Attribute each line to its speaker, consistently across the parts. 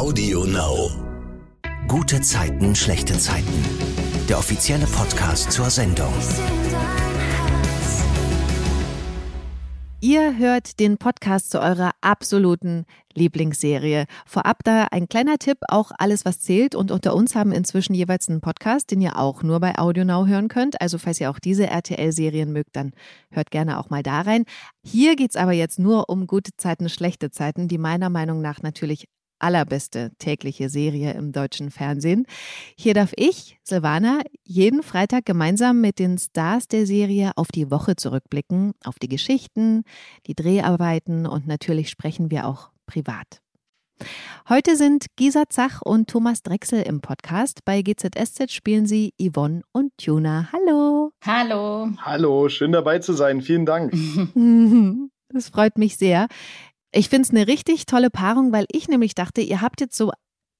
Speaker 1: Audio Now.
Speaker 2: Gute Zeiten, schlechte Zeiten. Der offizielle Podcast zur Sendung.
Speaker 3: Ihr hört den Podcast zu eurer absoluten Lieblingsserie. Vorab da ein kleiner Tipp, auch alles, was zählt. Und unter uns haben inzwischen jeweils einen Podcast, den ihr auch nur bei AudioNow hören könnt. Also falls ihr auch diese RTL-Serien mögt, dann hört gerne auch mal da rein. Hier geht's aber jetzt nur um gute Zeiten, schlechte Zeiten, die meiner Meinung nach natürlich allerbeste tägliche Serie im deutschen Fernsehen. Hier darf ich, Silvana, jeden Freitag gemeinsam mit den Stars der Serie auf die Woche zurückblicken, auf die Geschichten, die Dreharbeiten und natürlich sprechen wir auch privat. Heute sind Gisa Zach und Thomas Drechsel im Podcast. Bei GZSZ spielen sie Yvonne und Tuna. Hallo.
Speaker 4: Hallo.
Speaker 5: Hallo, schön dabei zu sein. Vielen Dank.
Speaker 3: Das freut mich sehr. Ich finde es eine richtig tolle Paarung, weil ich nämlich dachte, ihr habt jetzt so,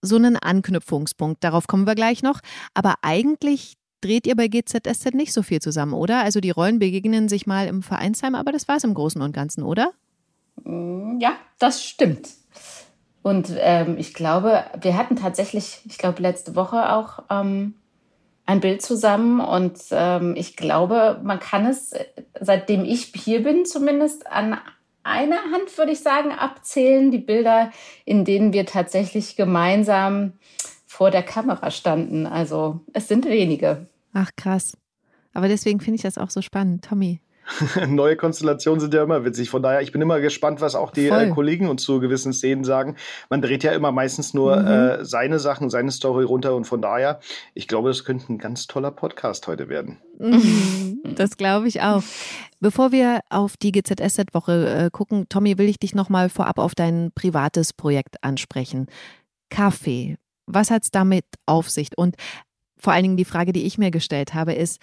Speaker 3: so einen Anknüpfungspunkt. Darauf kommen wir gleich noch. Aber eigentlich dreht ihr bei GZSZ nicht so viel zusammen, oder? Also die Rollen begegnen sich mal im Vereinsheim, aber das war es im Großen und Ganzen, oder?
Speaker 4: Mm, ja, das stimmt. Und ähm, ich glaube, wir hatten tatsächlich, ich glaube, letzte Woche auch ähm, ein Bild zusammen. Und ähm, ich glaube, man kann es, seitdem ich hier bin, zumindest an einer Hand, würde ich sagen, abzählen, die Bilder, in denen wir tatsächlich gemeinsam vor der Kamera standen. Also es sind wenige.
Speaker 3: Ach krass. Aber deswegen finde ich das auch so spannend. Tommy,
Speaker 5: Neue Konstellationen sind ja immer witzig. Von daher, ich bin immer gespannt, was auch die äh, Kollegen uns zu gewissen Szenen sagen. Man dreht ja immer meistens nur mhm. äh, seine Sachen, seine Story runter und von daher, ich glaube, das könnte ein ganz toller Podcast heute werden.
Speaker 3: Mhm. Das glaube ich auch. Bevor wir auf die GZSZ-Woche äh, gucken, Tommy, will ich dich nochmal vorab auf dein privates Projekt ansprechen. Kaffee. Was hat es damit auf sich? Und vor allen Dingen die Frage, die ich mir gestellt habe, ist,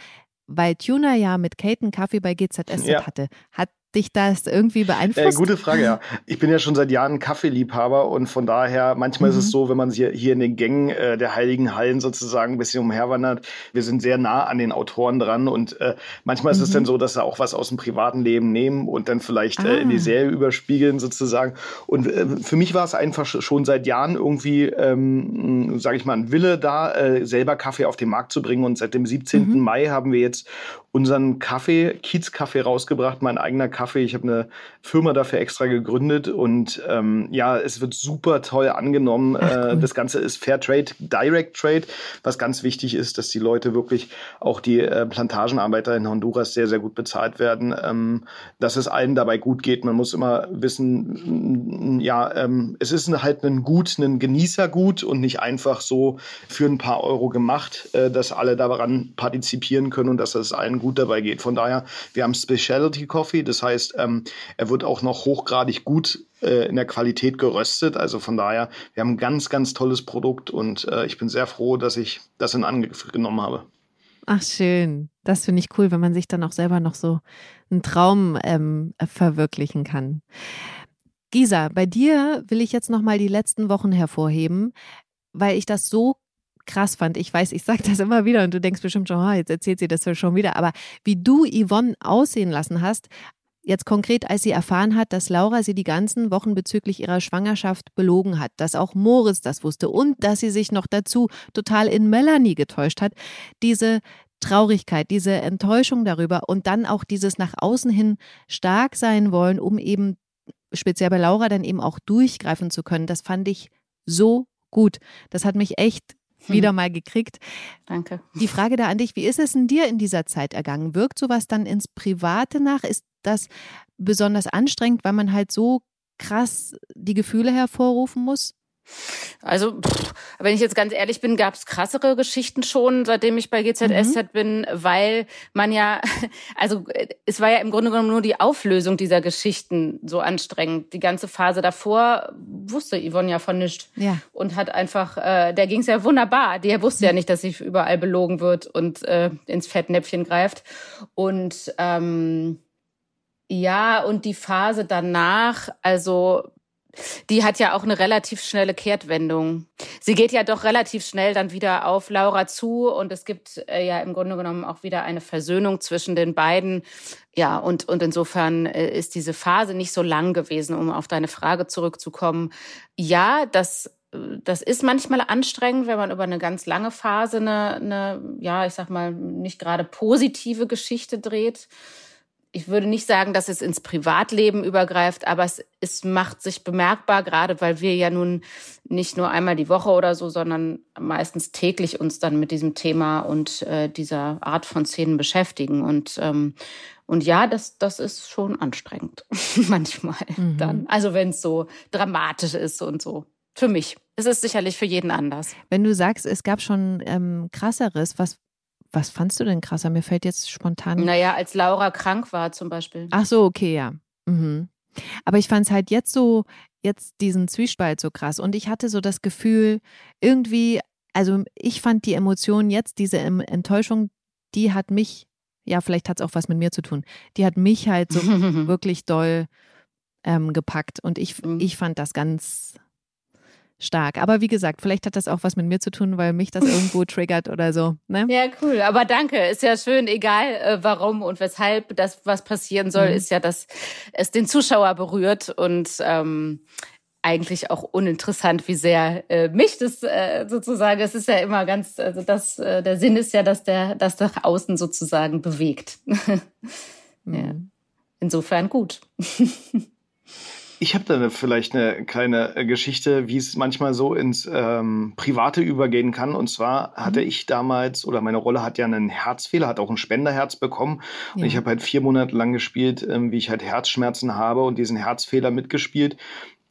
Speaker 3: weil Tuna ja mit Kate einen Kaffee bei GZS ja. hatte, hat dich das irgendwie beeinflusst?
Speaker 5: Äh, gute Frage, ja. Ich bin ja schon seit Jahren Kaffeeliebhaber und von daher, manchmal mhm. ist es mhm. so, wenn man hier, hier in den Gängen äh, der Heiligen Hallen sozusagen ein bisschen umherwandert, wir sind sehr nah an den Autoren dran und äh, manchmal mhm. ist es dann mhm. so, dass sie auch was aus dem privaten Leben nehmen und dann vielleicht ah. äh, in die ah. Serie überspiegeln sozusagen. Und äh, für mich war es einfach schon seit Jahren irgendwie, ähm, sage ich mal, ein Wille da, äh, selber Kaffee auf den Markt zu bringen und seit dem 17. Mhm. Mai haben wir jetzt unseren Kaffee, Kiez-Kaffee rausgebracht, mein eigener Kaffee. Ich habe eine Firma dafür extra gegründet und ähm, ja, es wird super toll angenommen. Äh. Das Ganze ist Fair Trade, Direct Trade, was ganz wichtig ist, dass die Leute wirklich, auch die äh, Plantagenarbeiter in Honduras sehr, sehr gut bezahlt werden, ähm, dass es allen dabei gut geht. Man muss immer wissen, ja, ähm, es ist halt ein Gut, ein Genießergut und nicht einfach so für ein paar Euro gemacht, äh, dass alle daran partizipieren können und dass es allen gut gut dabei geht. Von daher, wir haben Specialty Coffee, das heißt, ähm, er wird auch noch hochgradig gut äh, in der Qualität geröstet. Also von daher, wir haben ein ganz, ganz tolles Produkt und äh, ich bin sehr froh, dass ich das in Angriff genommen habe.
Speaker 3: Ach schön, das finde ich cool, wenn man sich dann auch selber noch so einen Traum ähm, verwirklichen kann. Gisa, bei dir will ich jetzt noch mal die letzten Wochen hervorheben, weil ich das so krass fand. Ich weiß, ich sage das immer wieder und du denkst bestimmt schon, oh, jetzt erzählt sie das schon wieder. Aber wie du Yvonne aussehen lassen hast, Jetzt konkret, als sie erfahren hat, dass Laura sie die ganzen Wochen bezüglich ihrer Schwangerschaft belogen hat, dass auch Moritz das wusste und dass sie sich noch dazu total in Melanie getäuscht hat, diese Traurigkeit, diese Enttäuschung darüber und dann auch dieses nach außen hin stark sein wollen, um eben speziell bei Laura dann eben auch durchgreifen zu können, das fand ich so gut. Das hat mich echt wieder mal gekriegt.
Speaker 4: Danke.
Speaker 3: Die Frage da an dich, wie ist es in dir in dieser Zeit ergangen? Wirkt sowas dann ins Private nach? Ist das besonders anstrengend, weil man halt so krass die Gefühle hervorrufen muss?
Speaker 4: Also, pff, wenn ich jetzt ganz ehrlich bin, gab es krassere Geschichten schon, seitdem ich bei GZSZ mhm. bin, weil man ja, also es war ja im Grunde genommen nur die Auflösung dieser Geschichten so anstrengend. Die ganze Phase davor wusste Yvonne ja von nichts ja. und hat einfach, äh, der ging es ja wunderbar. Die wusste ja nicht, dass sie überall belogen wird und äh, ins Fettnäpfchen greift. Und ähm, ja, und die Phase danach, also die hat ja auch eine relativ schnelle Kehrtwendung. Sie geht ja doch relativ schnell dann wieder auf Laura zu und es gibt äh, ja im Grunde genommen auch wieder eine Versöhnung zwischen den beiden. Ja, und, und insofern äh, ist diese Phase nicht so lang gewesen, um auf deine Frage zurückzukommen. Ja, das das ist manchmal anstrengend, wenn man über eine ganz lange Phase eine, eine ja, ich sag mal, nicht gerade positive Geschichte dreht ich würde nicht sagen, dass es ins Privatleben übergreift, aber es, es macht sich bemerkbar, gerade weil wir ja nun nicht nur einmal die Woche oder so, sondern meistens täglich uns dann mit diesem Thema und äh, dieser Art von Szenen beschäftigen. Und, ähm, und ja, das, das ist schon anstrengend manchmal mhm. dann. Also wenn es so dramatisch ist und so. Für mich. Es ist sicherlich für jeden anders.
Speaker 3: Wenn du sagst, es gab schon ähm, krasseres, was was fandst du denn krasser? Mir fällt jetzt spontan.
Speaker 4: Naja, als Laura krank war zum Beispiel.
Speaker 3: Ach so, okay, ja. Mhm. Aber ich fand es halt jetzt so, jetzt diesen Zwiespalt so krass. Und ich hatte so das Gefühl, irgendwie, also ich fand die Emotionen jetzt, diese Enttäuschung, die hat mich, ja, vielleicht hat es auch was mit mir zu tun, die hat mich halt so wirklich doll ähm, gepackt. Und ich, mhm. ich fand das ganz, stark. Aber wie gesagt, vielleicht hat das auch was mit mir zu tun, weil mich das irgendwo triggert oder so. Ne?
Speaker 4: Ja, cool. Aber danke. Ist ja schön, egal äh, warum und weshalb das, was passieren soll, mhm. ist ja, dass es den Zuschauer berührt und ähm, eigentlich auch uninteressant, wie sehr äh, mich das äh, sozusagen, das ist ja immer ganz, also das, äh, der Sinn ist ja, dass der, das nach außen sozusagen bewegt. mhm. ja. Insofern gut.
Speaker 5: Ich habe da vielleicht eine kleine äh, Geschichte, wie es manchmal so ins ähm, Private übergehen kann. Und zwar hatte mhm. ich damals, oder meine Rolle hat ja einen Herzfehler, hat auch ein Spenderherz bekommen. Und ja. ich habe halt vier Monate lang gespielt, ähm, wie ich halt Herzschmerzen habe und diesen Herzfehler mitgespielt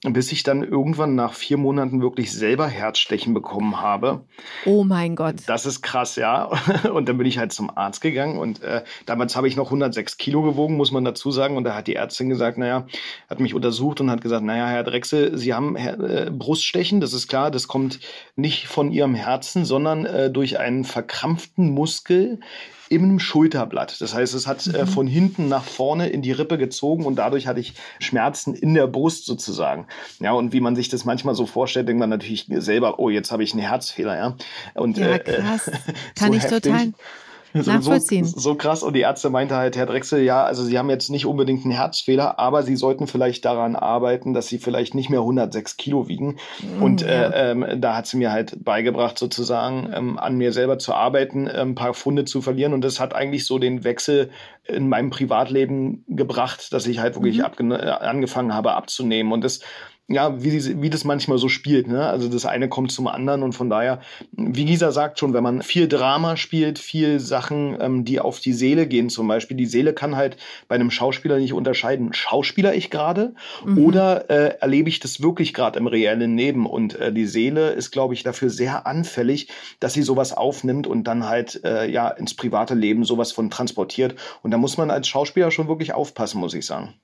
Speaker 5: bis ich dann irgendwann nach vier Monaten wirklich selber Herzstechen bekommen habe.
Speaker 3: Oh mein Gott.
Speaker 5: Das ist krass, ja. Und dann bin ich halt zum Arzt gegangen und äh, damals habe ich noch 106 Kilo gewogen, muss man dazu sagen. Und da hat die Ärztin gesagt, naja, hat mich untersucht und hat gesagt, naja, Herr Drechsel, Sie haben äh, Bruststechen, das ist klar, das kommt nicht von Ihrem Herzen, sondern äh, durch einen verkrampften Muskel im Schulterblatt. Das heißt, es hat äh, mhm. von hinten nach vorne in die Rippe gezogen und dadurch hatte ich Schmerzen in der Brust sozusagen. Ja, und wie man sich das manchmal so vorstellt, denkt man natürlich selber, oh, jetzt habe ich einen Herzfehler, ja. Und,
Speaker 3: ja, äh, krass. Kann so ich heftig. total nachvollziehen.
Speaker 5: So, so, krass. Und die Ärzte meinte halt, Herr Drechsel, ja, also Sie haben jetzt nicht unbedingt einen Herzfehler, aber Sie sollten vielleicht daran arbeiten, dass Sie vielleicht nicht mehr 106 Kilo wiegen. Mhm, und ja. äh, ähm, da hat sie mir halt beigebracht, sozusagen ähm, an mir selber zu arbeiten, äh, ein paar Funde zu verlieren. Und das hat eigentlich so den Wechsel in meinem Privatleben gebracht, dass ich halt wirklich mhm. Äh, angefangen habe abzunehmen. Und das ja, wie, sie, wie das manchmal so spielt. Ne? Also das eine kommt zum anderen und von daher, wie Gisa sagt schon, wenn man viel Drama spielt, viel Sachen, ähm, die auf die Seele gehen zum Beispiel, die Seele kann halt bei einem Schauspieler nicht unterscheiden, schauspieler ich gerade mhm. oder äh, erlebe ich das wirklich gerade im reellen Leben und äh, die Seele ist, glaube ich, dafür sehr anfällig, dass sie sowas aufnimmt und dann halt äh, ja ins private Leben sowas von transportiert und da muss man als Schauspieler schon wirklich aufpassen, muss ich sagen.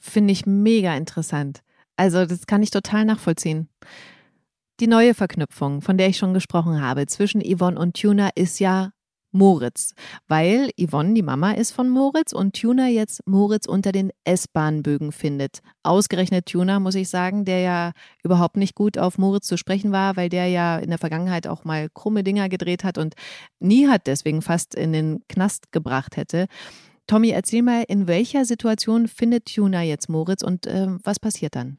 Speaker 3: Finde ich mega interessant. Also das kann ich total nachvollziehen. Die neue Verknüpfung, von der ich schon gesprochen habe, zwischen Yvonne und Tuna ist ja Moritz, weil Yvonne die Mama ist von Moritz und Tuna jetzt Moritz unter den S-Bahn-Bögen findet. Ausgerechnet Tuna, muss ich sagen, der ja überhaupt nicht gut auf Moritz zu sprechen war, weil der ja in der Vergangenheit auch mal krumme Dinger gedreht hat und nie hat deswegen fast in den Knast gebracht hätte. Tommy, erzähl mal, in welcher Situation findet Tuna jetzt Moritz und äh, was passiert dann?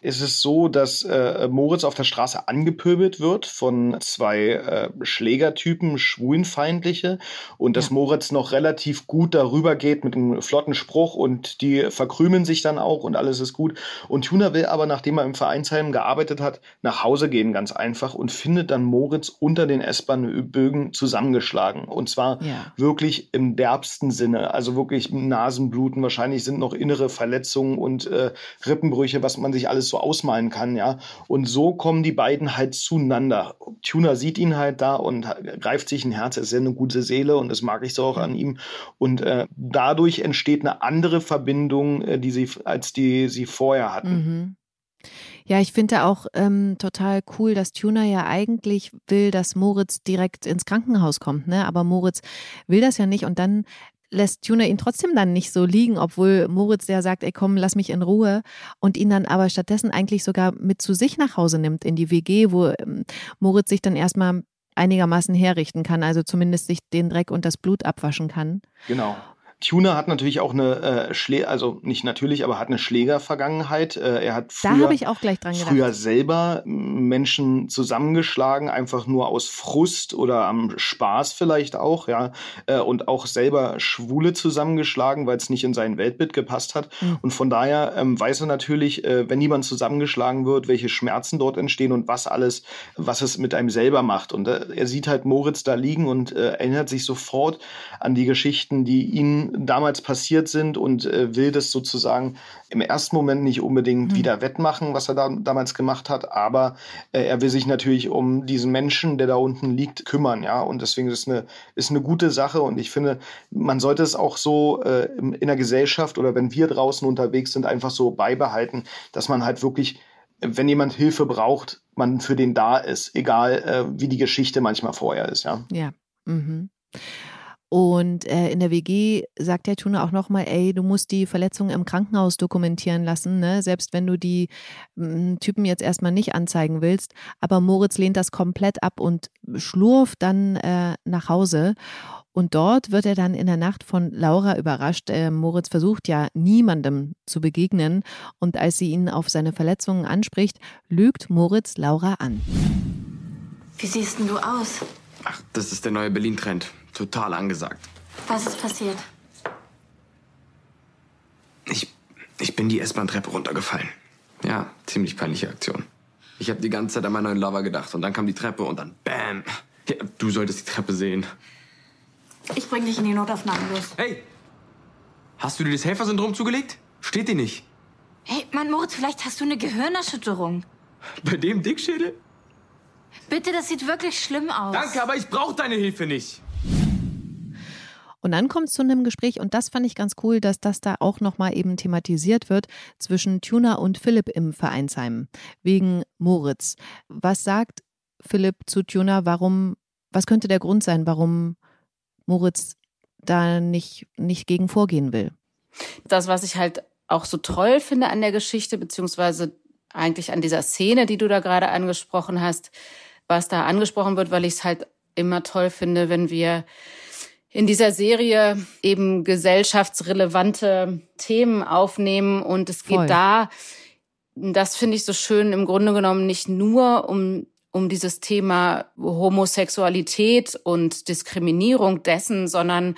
Speaker 5: ist es so, dass äh, Moritz auf der Straße angepöbelt wird von zwei äh, Schlägertypen, schwulenfeindliche, und dass ja. Moritz noch relativ gut darüber geht mit einem flotten Spruch und die verkrümeln sich dann auch und alles ist gut. Und Tuna will aber, nachdem er im Vereinsheim gearbeitet hat, nach Hause gehen, ganz einfach, und findet dann Moritz unter den S-Bahn-Bögen zusammengeschlagen. Und zwar ja. wirklich im derbsten Sinne, also wirklich Nasenbluten, wahrscheinlich sind noch innere Verletzungen und äh, Rippenbrüche, was man sich alles so ausmalen kann, ja. Und so kommen die beiden halt zueinander. Tuna sieht ihn halt da und greift sich ein Herz. Er ist ja eine gute Seele und das mag ich so auch an ihm. Und äh, dadurch entsteht eine andere Verbindung, äh, die sie, als die sie vorher hatten.
Speaker 3: Mhm. Ja, ich finde auch ähm, total cool, dass Tuna ja eigentlich will, dass Moritz direkt ins Krankenhaus kommt, ne? Aber Moritz will das ja nicht und dann lässt Tuna ihn trotzdem dann nicht so liegen, obwohl Moritz der sagt, ey komm, lass mich in Ruhe und ihn dann aber stattdessen eigentlich sogar mit zu sich nach Hause nimmt in die WG, wo ähm, Moritz sich dann erstmal einigermaßen herrichten kann, also zumindest sich den Dreck und das Blut abwaschen kann.
Speaker 5: Genau. Tuna hat natürlich auch eine äh, Schlä also nicht natürlich, aber hat eine Schlägervergangenheit. Äh, er hat früher,
Speaker 3: da habe ich auch gleich dran gedacht.
Speaker 5: früher selber Menschen zusammengeschlagen, einfach nur aus Frust oder am Spaß vielleicht auch, ja, äh, und auch selber Schwule zusammengeschlagen, weil es nicht in sein Weltbild gepasst hat. Mhm. Und von daher ähm, weiß er natürlich, äh, wenn jemand zusammengeschlagen wird, welche Schmerzen dort entstehen und was alles, was es mit einem selber macht. Und äh, er sieht halt Moritz da liegen und äh, erinnert sich sofort an die Geschichten, die ihm damals passiert sind und äh, will das sozusagen im ersten Moment nicht unbedingt mhm. wieder wettmachen, was er da, damals gemacht hat, aber äh, er will sich natürlich um diesen Menschen, der da unten liegt, kümmern, ja. Und deswegen ist es eine, ist eine gute Sache und ich finde, man sollte es auch so äh, in, der Gesellschaft oder wenn wir draußen unterwegs sind, einfach so beibehalten, dass man halt wirklich wenn jemand Hilfe braucht, man für den da ist, egal äh, wie die Geschichte manchmal vorher ist, ja.
Speaker 3: Ja. Mhm. Und äh, in der WG sagt der Tuna auch nochmal, ey, du musst die Verletzungen im Krankenhaus dokumentieren lassen, ne? selbst wenn du die m, Typen jetzt erstmal nicht anzeigen willst. Aber Moritz lehnt das komplett ab und schlurft dann äh, nach Hause. Und dort wird er dann in der Nacht von Laura überrascht. Äh, Moritz versucht ja niemandem zu begegnen. Und als sie ihn auf seine Verletzungen anspricht, lügt Moritz Laura an.
Speaker 1: Wie siehst denn du aus?
Speaker 6: Ach, das ist der neue Berlin-Trend. Total angesagt.
Speaker 1: Was ist passiert?
Speaker 6: Ich, ich bin die S-Bahn-Treppe runtergefallen. Ja, ziemlich peinliche Aktion. Ich habe die ganze Zeit an meinen neuen Lover gedacht und dann kam die Treppe und dann BÄM! Ja, du solltest die Treppe sehen.
Speaker 1: Ich bring dich in die Notaufnahme los.
Speaker 6: Hey! Hast du dir das Helfersyndrom zugelegt? Steht dir nicht.
Speaker 1: Hey, Mann, Moritz, vielleicht hast du eine Gehirnerschütterung.
Speaker 6: Bei dem Dickschädel?
Speaker 1: Bitte, das sieht wirklich schlimm aus.
Speaker 6: Danke, aber ich brauche deine Hilfe nicht.
Speaker 3: Und dann kommt es zu einem Gespräch und das fand ich ganz cool, dass das da auch nochmal eben thematisiert wird zwischen Tuna und Philipp im Vereinsheim wegen Moritz. Was sagt Philipp zu Tuna? Warum, was könnte der Grund sein, warum Moritz da nicht, nicht gegen vorgehen will?
Speaker 4: Das, was ich halt auch so toll finde an der Geschichte, beziehungsweise eigentlich an dieser Szene, die du da gerade angesprochen hast, was da angesprochen wird, weil ich es halt immer toll finde, wenn wir in dieser Serie eben gesellschaftsrelevante Themen aufnehmen und es geht Voll. da, das finde ich so schön, im Grunde genommen nicht nur um um dieses Thema Homosexualität und Diskriminierung dessen, sondern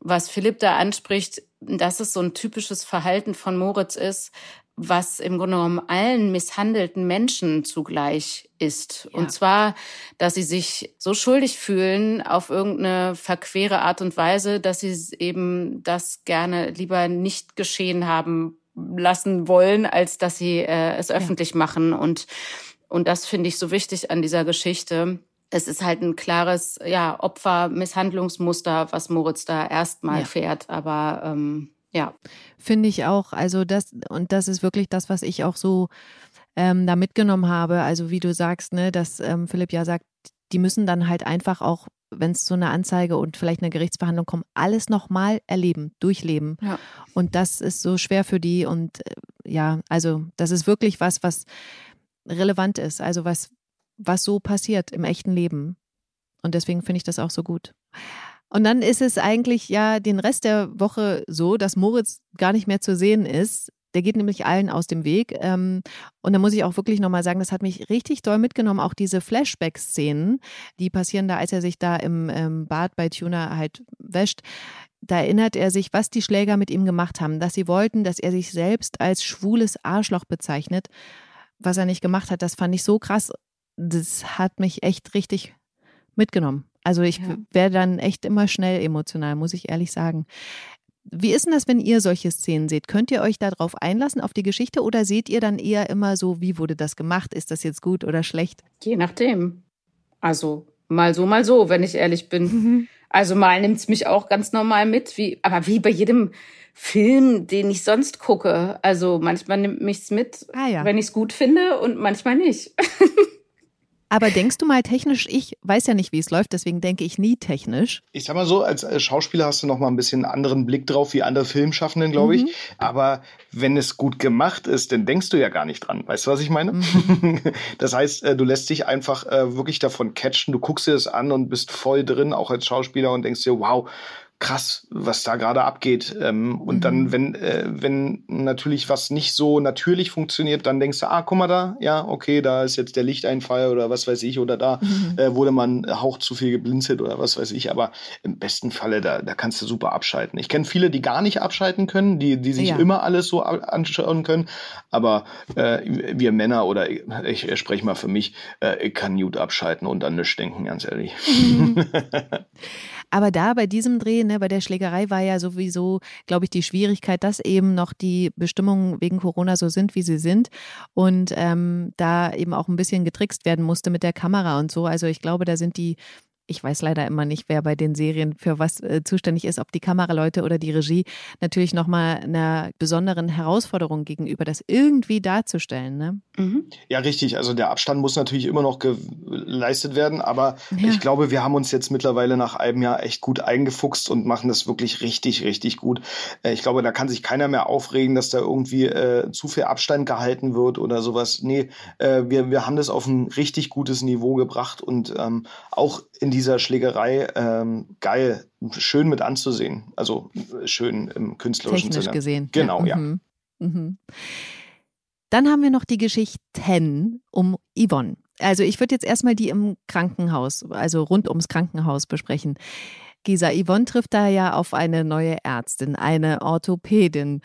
Speaker 4: was Philipp da anspricht, dass es so ein typisches Verhalten von Moritz ist, was im Grunde genommen allen misshandelten Menschen zugleich ist. Ja. Und zwar, dass sie sich so schuldig fühlen auf irgendeine verquere Art und Weise, dass sie eben das gerne lieber nicht geschehen haben lassen wollen, als dass sie äh, es öffentlich ja. machen. Und, und das finde ich so wichtig an dieser Geschichte. Es ist halt ein klares ja, Opfermisshandlungsmuster, was Moritz da erstmal ja. fährt. Aber ähm, ja.
Speaker 3: Finde ich auch. Also das, und das ist wirklich das, was ich auch so ähm, da mitgenommen habe. Also wie du sagst, ne, dass ähm, Philipp ja sagt, die müssen dann halt einfach auch, wenn es zu einer Anzeige und vielleicht einer Gerichtsverhandlung kommt, alles nochmal erleben, durchleben. Ja. Und das ist so schwer für die. Und äh, ja, also das ist wirklich was, was relevant ist. Also was, was so passiert im echten Leben. Und deswegen finde ich das auch so gut. Und dann ist es eigentlich ja den Rest der Woche so, dass Moritz gar nicht mehr zu sehen ist. Der geht nämlich allen aus dem Weg. Ähm, und da muss ich auch wirklich nochmal sagen, das hat mich richtig doll mitgenommen. Auch diese Flashback-Szenen, die passieren da, als er sich da im Bad bei Tuna halt wäscht. Da erinnert er sich, was die Schläger mit ihm gemacht haben. Dass sie wollten, dass er sich selbst als schwules Arschloch bezeichnet. Was er nicht gemacht hat, das fand ich so krass. Das hat mich echt richtig mitgenommen. Also ich ja. werde dann echt immer schnell emotional, muss ich ehrlich sagen. Wie ist denn das, wenn ihr solche Szenen seht? Könnt ihr euch darauf einlassen, auf die Geschichte, oder seht ihr dann eher immer so, wie wurde das gemacht? Ist das jetzt gut oder schlecht?
Speaker 4: Je nachdem. Also mal so, mal so, wenn ich ehrlich bin. Mhm. Also mal nimmt es mich auch ganz normal mit, wie, aber wie bei jedem Film, den ich sonst gucke. Also manchmal nimmt mich's mit, ah, ja. wenn ich es gut finde und manchmal nicht.
Speaker 3: Aber denkst du mal technisch, ich weiß ja nicht, wie es läuft, deswegen denke ich nie technisch.
Speaker 5: Ich sag mal so, als Schauspieler hast du noch mal ein bisschen anderen Blick drauf wie andere Filmschaffenden, glaube ich. Mhm. Aber wenn es gut gemacht ist, dann denkst du ja gar nicht dran. Weißt du, was ich meine? Mhm. Das heißt, äh, du lässt dich einfach äh, wirklich davon catchen, du guckst dir das an und bist voll drin, auch als Schauspieler und denkst dir, wow, krass, was da gerade abgeht. Ähm, und mhm. dann, wenn, äh, wenn natürlich was nicht so natürlich funktioniert, dann denkst du, ah, guck mal da, ja, okay, da ist jetzt der Lichteinfall oder was weiß ich, oder da mhm. äh, wurde man Hauch zu viel geblinzelt oder was weiß ich. Aber im besten Falle, da, da kannst du super abschalten. Ich kenne viele, die gar nicht abschalten können, die, die sich ja. immer alles so anschauen können. Aber äh, wir Männer oder ich, ich spreche mal für mich, äh, ich kann gut abschalten und an nichts denken, ganz ehrlich. Mhm.
Speaker 3: Aber da bei diesem Dreh, ne, bei der Schlägerei war ja sowieso, glaube ich, die Schwierigkeit, dass eben noch die Bestimmungen wegen Corona so sind, wie sie sind und ähm, da eben auch ein bisschen getrickst werden musste mit der Kamera und so. Also ich glaube, da sind die ich weiß leider immer nicht, wer bei den Serien für was äh, zuständig ist, ob die Kameraleute oder die Regie, natürlich nochmal einer besonderen Herausforderung gegenüber, das irgendwie darzustellen. Ne?
Speaker 5: Mhm. Ja, richtig. Also der Abstand muss natürlich immer noch geleistet werden, aber ja. ich glaube, wir haben uns jetzt mittlerweile nach einem Jahr echt gut eingefuchst und machen das wirklich richtig, richtig gut. Äh, ich glaube, da kann sich keiner mehr aufregen, dass da irgendwie äh, zu viel Abstand gehalten wird oder sowas. Nee, äh, wir, wir haben das auf ein richtig gutes Niveau gebracht und ähm, auch in dieser Schlägerei ähm, geil, schön mit anzusehen. Also schön im künstlerischen
Speaker 3: Technisch
Speaker 5: Sinne.
Speaker 3: gesehen.
Speaker 5: Genau, ja. Mhm.
Speaker 3: Mhm. Dann haben wir noch die Geschichten um Yvonne. Also ich würde jetzt erstmal die im Krankenhaus, also rund ums Krankenhaus besprechen. Gisa, Yvonne trifft da ja auf eine neue Ärztin, eine Orthopädin.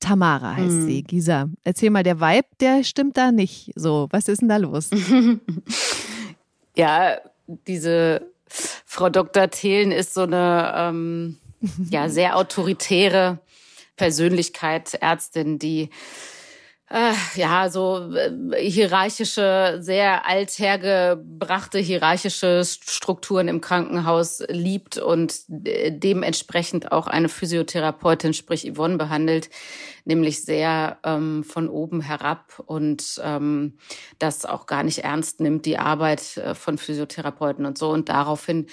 Speaker 3: Tamara heißt hm. sie. Gisa, erzähl mal, der Vibe, der stimmt da nicht so. Was ist denn da los?
Speaker 4: ja, diese Frau Dr. Thelen ist so eine ähm, ja sehr autoritäre Persönlichkeit, Ärztin, die äh, ja, so äh, hierarchische, sehr althergebrachte hierarchische Strukturen im Krankenhaus liebt und äh, dementsprechend auch eine Physiotherapeutin, sprich Yvonne, behandelt, nämlich sehr ähm, von oben herab und ähm, das auch gar nicht ernst nimmt, die Arbeit äh, von Physiotherapeuten und so. Und daraufhin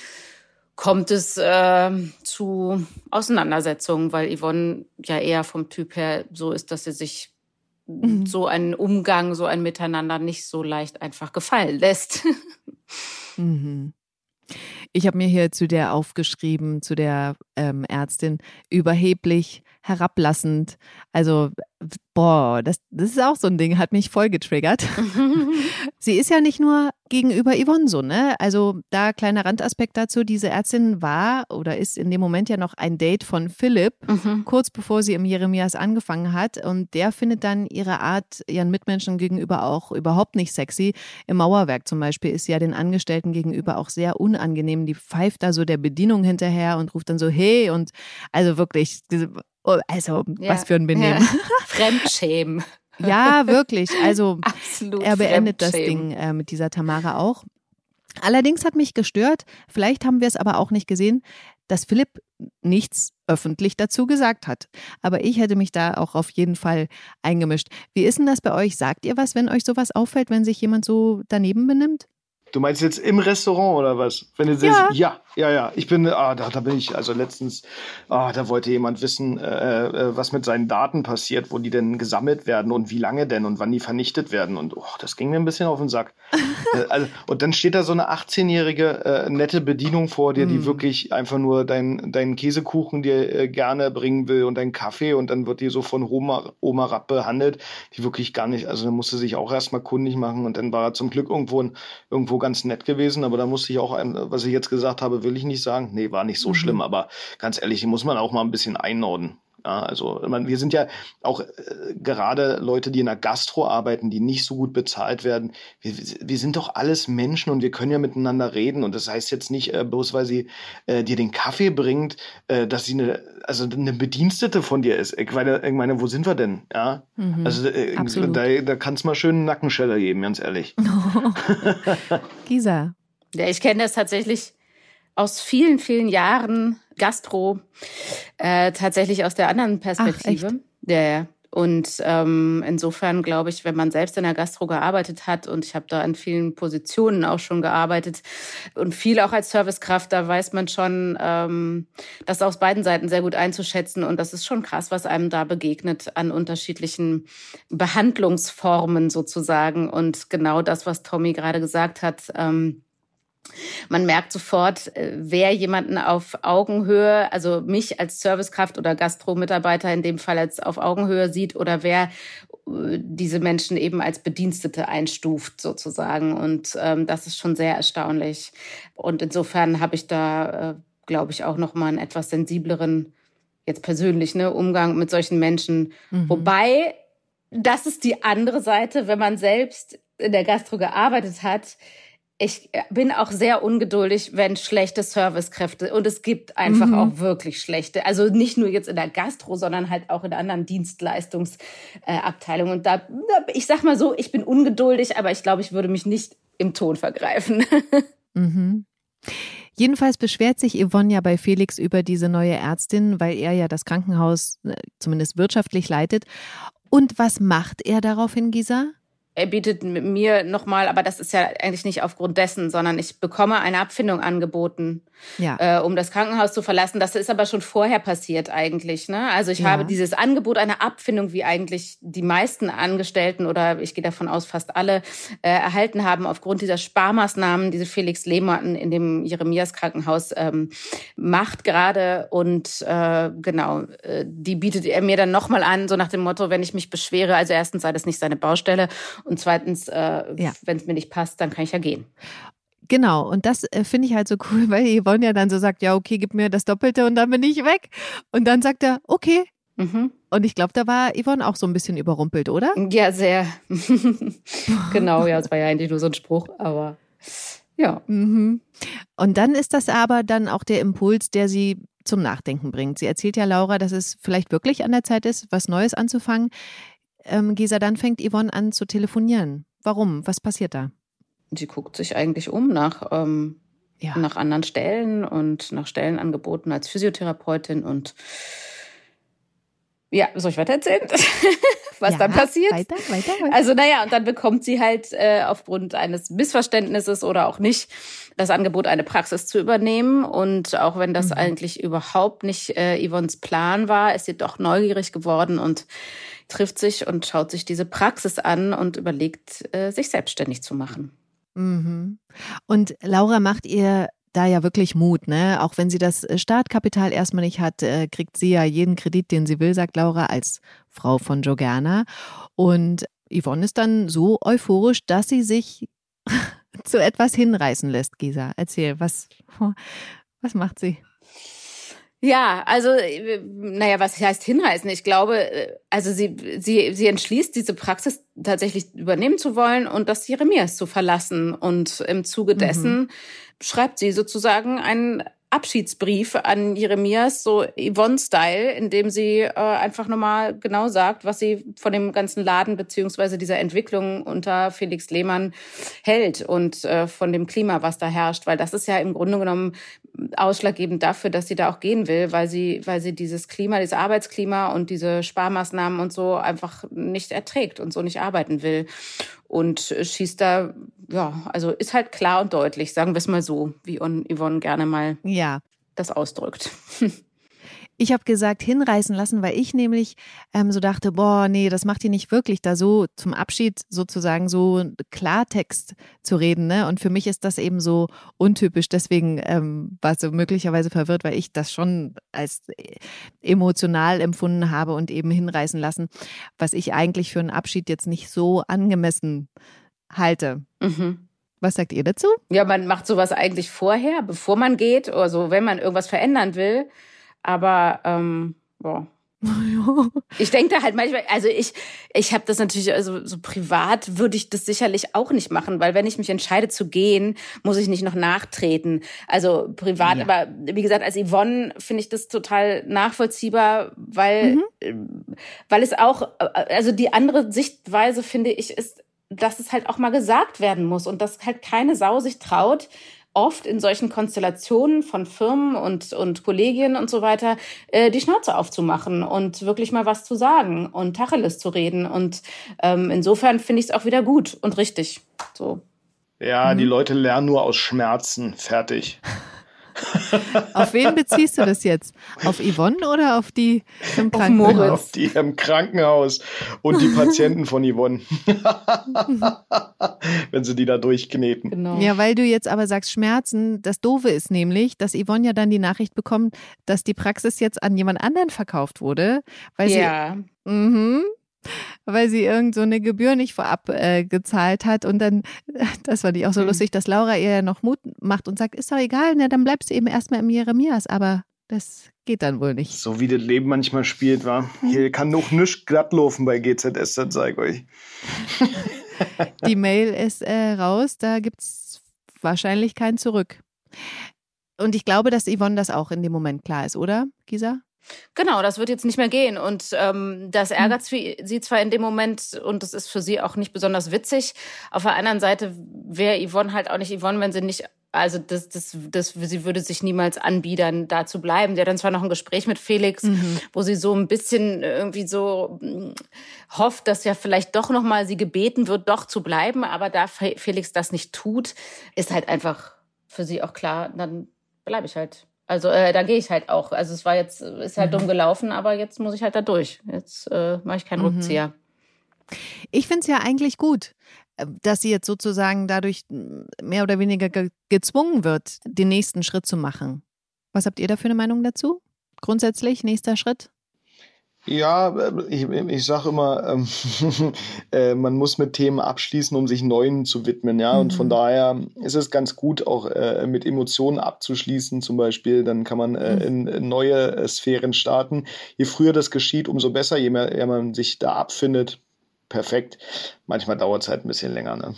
Speaker 4: kommt es äh, zu Auseinandersetzungen, weil Yvonne ja eher vom Typ her so ist, dass sie sich mhm. so einen Umgang, so ein Miteinander nicht so leicht einfach gefallen lässt.
Speaker 3: mhm. Ich habe mir hier zu der aufgeschrieben, zu der ähm, Ärztin, überheblich, herablassend. Also, boah, das, das ist auch so ein Ding, hat mich voll getriggert. Sie ist ja nicht nur gegenüber Yvonne so, ne? Also, da kleiner Randaspekt dazu, diese Ärztin war oder ist in dem Moment ja noch ein Date von Philipp, mhm. kurz bevor sie im Jeremias angefangen hat. Und der findet dann ihre Art ihren Mitmenschen gegenüber auch überhaupt nicht sexy. Im Mauerwerk zum Beispiel ist sie ja den Angestellten gegenüber auch sehr unangenehm. Die pfeift da so der Bedienung hinterher und ruft dann so, hey, und also wirklich, also, ja. was für ein Benehmen. Ja.
Speaker 4: Fremdschämen.
Speaker 3: ja, wirklich. Also, Absolut er beendet das Ding äh, mit dieser Tamara auch. Allerdings hat mich gestört, vielleicht haben wir es aber auch nicht gesehen, dass Philipp nichts öffentlich dazu gesagt hat. Aber ich hätte mich da auch auf jeden Fall eingemischt. Wie ist denn das bei euch? Sagt ihr was, wenn euch sowas auffällt, wenn sich jemand so daneben benimmt?
Speaker 5: Du meinst jetzt im Restaurant oder was? Wenn du ja. ja, ja, ja. Ich bin, ah, da, da bin ich, also letztens, ah, da wollte jemand wissen, äh, äh, was mit seinen Daten passiert, wo die denn gesammelt werden und wie lange denn und wann die vernichtet werden. Und oh, das ging mir ein bisschen auf den Sack. äh, also, und dann steht da so eine 18-jährige äh, nette Bedienung vor dir, die mm. wirklich einfach nur deinen dein Käsekuchen dir äh, gerne bringen will und deinen Kaffee und dann wird die so von Oma, Oma Rapp behandelt, die wirklich gar nicht, also da musste sich auch erstmal kundig machen und dann war er zum Glück irgendwo, irgendwo ganz nett gewesen, aber da musste ich auch, was ich jetzt gesagt habe, will ich nicht sagen. Nee, war nicht so mhm. schlimm, aber ganz ehrlich, die muss man auch mal ein bisschen einnorden. Ja, also man, wir sind ja auch äh, gerade Leute, die in der Gastro arbeiten, die nicht so gut bezahlt werden. Wir, wir sind doch alles Menschen und wir können ja miteinander reden. Und das heißt jetzt nicht, äh, bloß weil sie äh, dir den Kaffee bringt, äh, dass sie eine, also eine Bedienstete von dir ist. Ich meine, ich meine wo sind wir denn? Ja, mhm, also äh, da, da kann es mal schön einen Nackenscheller geben, ganz ehrlich.
Speaker 3: Gisa.
Speaker 4: Ja, ich kenne das tatsächlich aus vielen, vielen Jahren Gastro äh, tatsächlich aus der anderen Perspektive. Ach, ja, ja. Und ähm, insofern glaube ich, wenn man selbst in der Gastro gearbeitet hat und ich habe da an vielen Positionen auch schon gearbeitet und viel auch als Servicekraft, da weiß man schon, ähm, das aus beiden Seiten sehr gut einzuschätzen und das ist schon krass, was einem da begegnet an unterschiedlichen Behandlungsformen sozusagen und genau das, was Tommy gerade gesagt hat. Ähm, Man merkt sofort, äh, wer jemanden auf Augenhöhe, also mich als Servicekraft oder Gastro-Mitarbeiter in dem Fall als auf Augenhöhe sieht oder wer äh, diese Menschen eben als Bedienstete einstuft sozusagen. Und ähm, das ist schon sehr erstaunlich. Und insofern habe ich da, äh, glaube ich, auch noch mal einen etwas sensibleren, jetzt persönlich, ne, Umgang mit solchen Menschen. Mhm. Wobei, das ist die andere Seite, wenn man selbst in der Gastro gearbeitet hat, ich bin auch sehr ungeduldig, wenn schlechte Servicekräfte und es gibt einfach mhm. auch wirklich schlechte. Also nicht nur jetzt in der Gastro, sondern halt auch in anderen Dienstleistungsabteilungen. und da, ich sag mal so, ich bin ungeduldig, aber ich glaube, ich würde mich nicht im Ton vergreifen.
Speaker 3: Mhm. Jedenfalls beschwert sich Yvonne ja bei Felix über diese neue Ärztin, weil er ja das Krankenhaus äh, zumindest wirtschaftlich leitet. Und was macht er daraufhin, Gisa?
Speaker 4: Er bietet mir nochmal, aber das ist ja eigentlich nicht aufgrund dessen, sondern ich bekomme eine Abfindung angeboten, ja. äh, um das Krankenhaus zu verlassen. Das ist aber schon vorher passiert eigentlich. Ne? Also ich ja. habe dieses Angebot einer Abfindung, wie eigentlich die meisten Angestellten oder ich gehe davon aus, fast alle äh, erhalten haben, aufgrund dieser Sparmaßnahmen, diese Felix Lehmann in dem Jeremias Krankenhaus ähm, macht gerade. Und äh, genau, äh, die bietet er mir dann nochmal an, so nach dem Motto, wenn ich mich beschwere, also erstens sei das nicht seine Baustelle und zweitens, äh, ja. wenn es mir nicht passt, dann kann ich ja gehen.
Speaker 3: Genau, und das äh, finde ich halt so cool, weil Yvonne ja dann so sagt, ja, okay, gib mir das Doppelte und dann bin ich weg. Und dann sagt er, okay. Mhm. Und ich glaube, da war Yvonne auch so ein bisschen überrumpelt, oder?
Speaker 4: Ja, sehr. genau, ja, es war ja eigentlich nur so ein Spruch, aber ja.
Speaker 3: Mhm. Und dann ist das aber dann auch der Impuls, der sie zum Nachdenken bringt. Sie erzählt ja Laura, dass es vielleicht wirklich an der Zeit ist, was Neues anzufangen ähm, Gesa, dann fängt Yvonne an zu telefonieren. Warum? Was passiert da?
Speaker 4: Sie guckt sich eigentlich um nach, ähm, ja. nach anderen Stellen und nach Stellenangeboten als Physiotherapeutin und ja, soll ich weiter erzählen, was ja, dann passiert? Weiter, weiter, weiter. Also naja, und dann bekommt sie halt äh, aufgrund eines Missverständnisses oder auch nicht das Angebot, eine Praxis zu übernehmen. Und auch wenn das mhm. eigentlich überhaupt nicht äh, Yvonnes Plan war, ist sie doch neugierig geworden und trifft sich und schaut sich diese Praxis an und überlegt, äh, sich selbstständig zu machen.
Speaker 3: Mhm. Und Laura macht ihr da ja wirklich Mut, ne? Auch wenn sie das Startkapital erstmal nicht hat, äh, kriegt sie ja jeden Kredit, den sie will, sagt Laura, als Frau von Jogana. Und Yvonne ist dann so euphorisch, dass sie sich zu etwas hinreißen lässt, Gisa. Erzähl, was, was macht sie?
Speaker 4: Ja, also, äh, naja, was heißt hinreißen? Ich glaube, äh, also sie, sie, sie entschließt, diese Praxis tatsächlich übernehmen zu wollen und das Jeremias zu verlassen. Und im Zuge mhm. dessen mhm. schreibt sie sozusagen einen Abschiedsbrief an Jeremias, so Yvonne-Style, in dem sie äh, einfach nochmal genau sagt, was sie von dem ganzen Laden beziehungsweise dieser Entwicklung unter Felix Lehmann hält und äh, von dem Klima, was da herrscht, weil das ist ja im Grunde genommen ausschlaggebend dafür, dass sie da auch gehen will, weil sie, weil sie dieses Klima, dieses Arbeitsklima und diese Sparmaßnahmen und so einfach nicht erträgt und so nicht arbeiten will und schießt da, ja, also ist halt klar und deutlich, sagen wir es mal so, wie Yvonne gerne mal ja. das ausdrückt.
Speaker 3: Ich habe gesagt, hinreißen lassen, weil ich nämlich ähm, so dachte, boah, nee, das macht die nicht wirklich, da so zum Abschied sozusagen so Klartext zu reden. Ne? Und für mich ist das eben so untypisch. Deswegen ähm, war es so möglicherweise verwirrt, weil ich das schon als äh, emotional empfunden habe und eben hinreißen lassen, was ich eigentlich für einen Abschied jetzt nicht so angemessen halte. Mhm. Was sagt ihr dazu?
Speaker 4: Ja, man macht sowas eigentlich vorher, bevor man geht, oder so, wenn man irgendwas verändern will aber ähm, boah. Ich denke da halt manchmal, also ich, ich habe das natürlich, also so privat würde ich das sicherlich auch nicht machen, weil wenn ich mich entscheide zu gehen, muss ich nicht noch nachtreten. Also privat, ja. aber wie gesagt, als Yvonne finde ich das total nachvollziehbar, weil, mhm. weil es auch, also die andere Sichtweise finde ich ist, dass es halt auch mal gesagt werden muss und dass halt keine Sau sich traut, oft in solchen Konstellationen von Firmen und, und Kollegien und so weiter äh, die Schnauze aufzumachen und wirklich mal was zu sagen und Tacheles zu reden. Und ähm, insofern finde ich es auch wieder gut und richtig. So.
Speaker 5: Ja, mhm. die Leute lernen nur aus Schmerzen. Fertig.
Speaker 3: auf wen beziehst du das jetzt? Auf Yvonne oder auf die im Krankenhaus?
Speaker 5: Auf die im Krankenhaus und die Patienten von Yvonne. Wenn sie die da durchkneten.
Speaker 3: Genau. Ja, weil du jetzt aber sagst Schmerzen. Das Doofe ist nämlich, dass Yvonne ja dann die Nachricht bekommt, dass die Praxis jetzt an jemand anderen verkauft wurde. Weil
Speaker 4: ja.
Speaker 3: Sie, mh, weil sie irgend so eine Gebühr nicht vorab äh, gezahlt hat. Und dann, das fand ich auch so mhm. lustig, dass Laura ihr ja noch Mut macht und sagt, ist doch egal, ne, dann bleibst du eben erstmal im Jeremias. Aber das geht dann wohl nicht.
Speaker 5: So wie das Leben manchmal spielt, war. Hier kann noch nichts glatt laufen bei GZS, das sage ich euch.
Speaker 3: Die Mail ist äh, raus, da gibt es wahrscheinlich kein Zurück. Und ich glaube, dass Yvonne das auch in dem Moment klar ist, oder, Gisa?
Speaker 4: Genau, das wird jetzt nicht mehr gehen. Und ähm, das hm. ärgert sie zwar in dem Moment und das ist für sie auch nicht besonders witzig. Auf der anderen Seite wäre Yvonne halt auch nicht Yvonne, wenn sie nicht, also das, das, das, sie würde sich niemals anbiedern, da zu bleiben. Der hat dann zwar noch ein Gespräch mit Felix, mhm. wo sie so ein bisschen irgendwie so hm, hofft, dass ja vielleicht doch nochmal sie gebeten wird, doch zu bleiben. Aber da Felix das nicht tut, ist halt einfach für sie auch klar, dann bleibe ich halt. Also äh, da gehe ich halt auch. Also es war jetzt, ist halt mhm. dumm gelaufen, aber jetzt muss ich halt da durch. Jetzt äh, mache ich keinen mhm. Rückzieher.
Speaker 3: Ich finde es ja eigentlich gut, äh, dass sie jetzt sozusagen dadurch mehr oder weniger ge gezwungen wird, den nächsten Schritt zu machen. Was habt ihr da für eine Meinung dazu? Grundsätzlich, nächster Schritt?
Speaker 5: Ja, äh, ich, ich sage immer, ähm, äh, man muss mit Themen abschließen, um sich neuen zu widmen. Ja, mhm. und von mhm. daher ist es ganz gut, auch äh, mit Emotionen abzuschließen, zum Beispiel. Dann kann man äh, in, in, neue äh, Sphären starten. Je früher das geschieht, umso besser. Je mehr, je mehr man sich da abfindet, perfekt. Manchmal dauert es halt ein bisschen länger. Ne?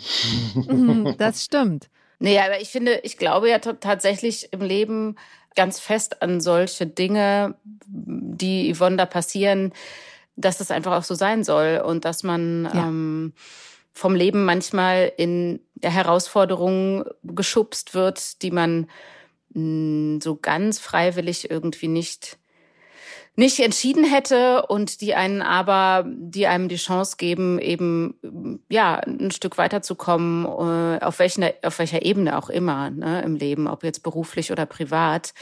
Speaker 3: Mhm, das stimmt.
Speaker 4: Nee, aber ich finde, ich glaube ja tatsächlich im Leben ganz fest an solche Dinge, die Yvonne da passieren, dass das einfach auch so sein soll und dass man ja. ähm, vom Leben manchmal in Herausforderungen geschubst wird, die man mh, mm, so ganz freiwillig irgendwie nicht nicht entschieden hätte und die einen aber, die einem die Chance geben, eben ja ein Stück weiterzukommen, äh, auf welcher auf welcher Ebene auch immer ne, im Leben, ob jetzt beruflich oder privat.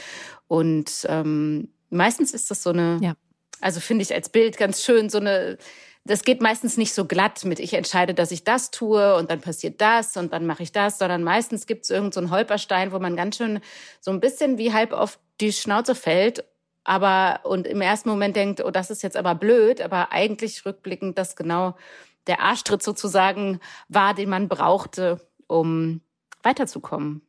Speaker 4: Und ähm, meistens ist das so eine, ja. also finde ich als Bild ganz schön so eine das geht meistens nicht so glatt mit, ich entscheide, dass ich das tue und dann passiert das und dann mache ich das, sondern meistens gibt es irgendeinen so Holperstein, wo man ganz schön so ein bisschen wie halb auf die Schnauze fällt aber und im ersten Moment denkt, oh, das ist jetzt aber blöd, aber eigentlich rückblickend das genau der Arschtritt sozusagen war, den man brauchte, um weiterzukommen.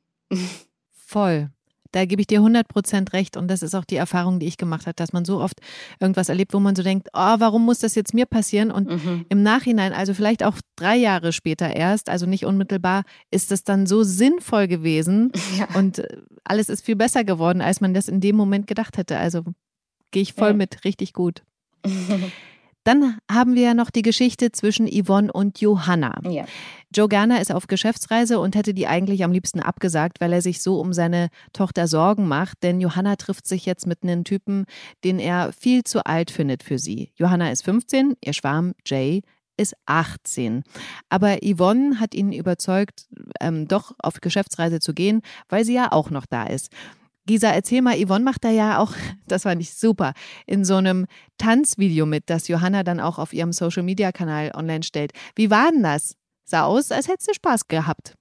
Speaker 3: Voll. Da gebe ich dir 100 Prozent recht. Und das ist auch die Erfahrung, die ich gemacht habe, dass man so oft irgendwas erlebt, wo man so denkt, oh, warum muss das jetzt mir passieren? Und mhm. im Nachhinein, also vielleicht auch drei Jahre später erst, also nicht unmittelbar, ist das dann so sinnvoll gewesen. Ja. Und äh, alles ist viel besser geworden, als man das in dem Moment gedacht hätte. Also gehe ich voll ja. mit, richtig gut. Dann haben wir ja noch die Geschichte zwischen Yvonne und Johanna. Ja. Joe Gerner ist auf Geschäftsreise und hätte die eigentlich am liebsten abgesagt, weil er sich so um seine Tochter Sorgen macht. Denn Johanna trifft sich jetzt mit einem Typen, den er viel zu alt findet für sie. Johanna ist 15, ihr Schwarm Jay ist 18. Aber Yvonne hat ihn überzeugt, ähm, doch auf Geschäftsreise zu gehen, weil sie ja auch noch da ist. Gisa, erzähl mal, Yvonne macht da ja auch, das fand ich super, in so einem Tanzvideo mit, das Johanna dann auch auf ihrem Social-Media-Kanal online stellt. Wie war denn das? Sah aus, als hättest du Spaß gehabt.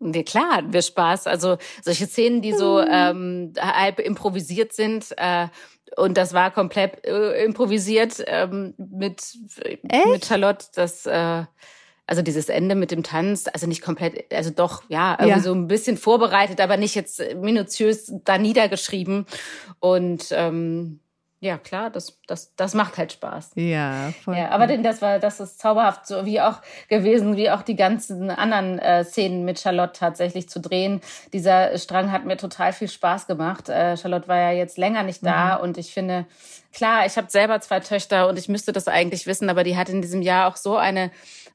Speaker 4: Ja, klar hatten wir Spaß. Also solche Szenen, die so mhm. ähm, halb improvisiert sind, äh, und das war komplett äh, improvisiert ähm, mit, mit Charlotte, das äh, also dieses Ende mit dem Tanz, also nicht komplett, also doch, ja, irgendwie ja. so ein bisschen vorbereitet, aber nicht jetzt minutiös da niedergeschrieben. Und ähm, ja, klar, das, das, das macht halt Spaß.
Speaker 3: Ja,
Speaker 4: voll. Ja, aber denn das war, das ist zauberhaft, so wie auch gewesen, wie auch die ganzen anderen äh, Szenen mit Charlotte tatsächlich zu drehen. Dieser Strang hat mir total viel Spaß gemacht. Äh, Charlotte war ja jetzt länger nicht da mhm. und ich finde, klar, ich habe selber zwei Töchter und ich müsste das eigentlich wissen, aber die hat in diesem Jahr auch so eine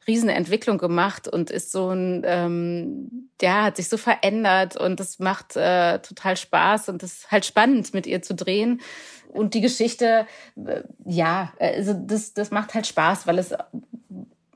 Speaker 4: Riesenentwicklung gemacht und ist so ein, ähm, ja, hat sich so verändert und das macht äh, total Spaß und das ist halt spannend, mit ihr zu drehen. Und die Geschichte, äh, ja, also das, das macht halt Spaß, weil es,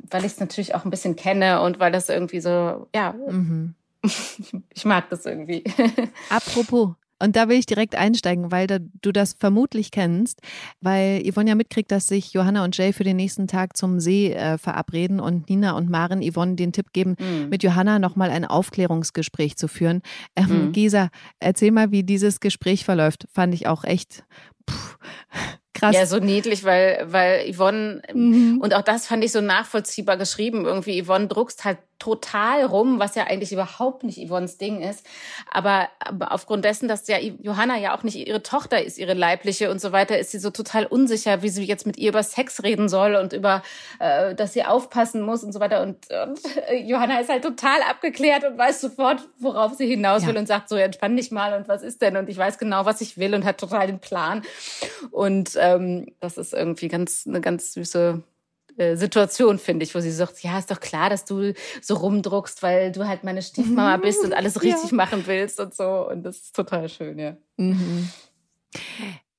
Speaker 4: weil ich es natürlich auch ein bisschen kenne und weil das irgendwie so, ja, mhm. ich mag das irgendwie.
Speaker 3: Apropos, Und da will ich direkt einsteigen, weil da, du das vermutlich kennst, weil Yvonne ja mitkriegt, dass sich Johanna und Jay für den nächsten Tag zum See äh, verabreden und Nina und Maren Yvonne den Tipp geben, mhm. mit Johanna nochmal ein Aufklärungsgespräch zu führen. Ähm, mhm. Gisa, erzähl mal, wie dieses Gespräch verläuft. Fand ich auch echt. Pff, krass.
Speaker 4: Ja, so niedlich, weil, weil Yvonne, mhm. und auch das fand ich so nachvollziehbar geschrieben, irgendwie Yvonne druckst halt total rum, was ja eigentlich überhaupt nicht Yvonnes Ding ist. Aber, aber aufgrund dessen, dass ja Johanna ja auch nicht ihre Tochter ist, ihre leibliche und so weiter, ist sie so total unsicher, wie sie jetzt mit ihr über Sex reden soll und über, äh, dass sie aufpassen muss und so weiter. Und, und äh, Johanna ist halt total abgeklärt und weiß sofort, worauf sie hinaus ja. will und sagt so, entspann dich mal und was ist denn? Und ich weiß genau, was ich will und hat total den Plan. Und ähm, das ist irgendwie ganz eine ganz süße äh, Situation, finde ich, wo sie sagt, ja, ist doch klar, dass du so rumdruckst, weil du halt meine Stiefmama bist und alles richtig ja. machen willst und so. Und das ist total schön, ja. Mhm.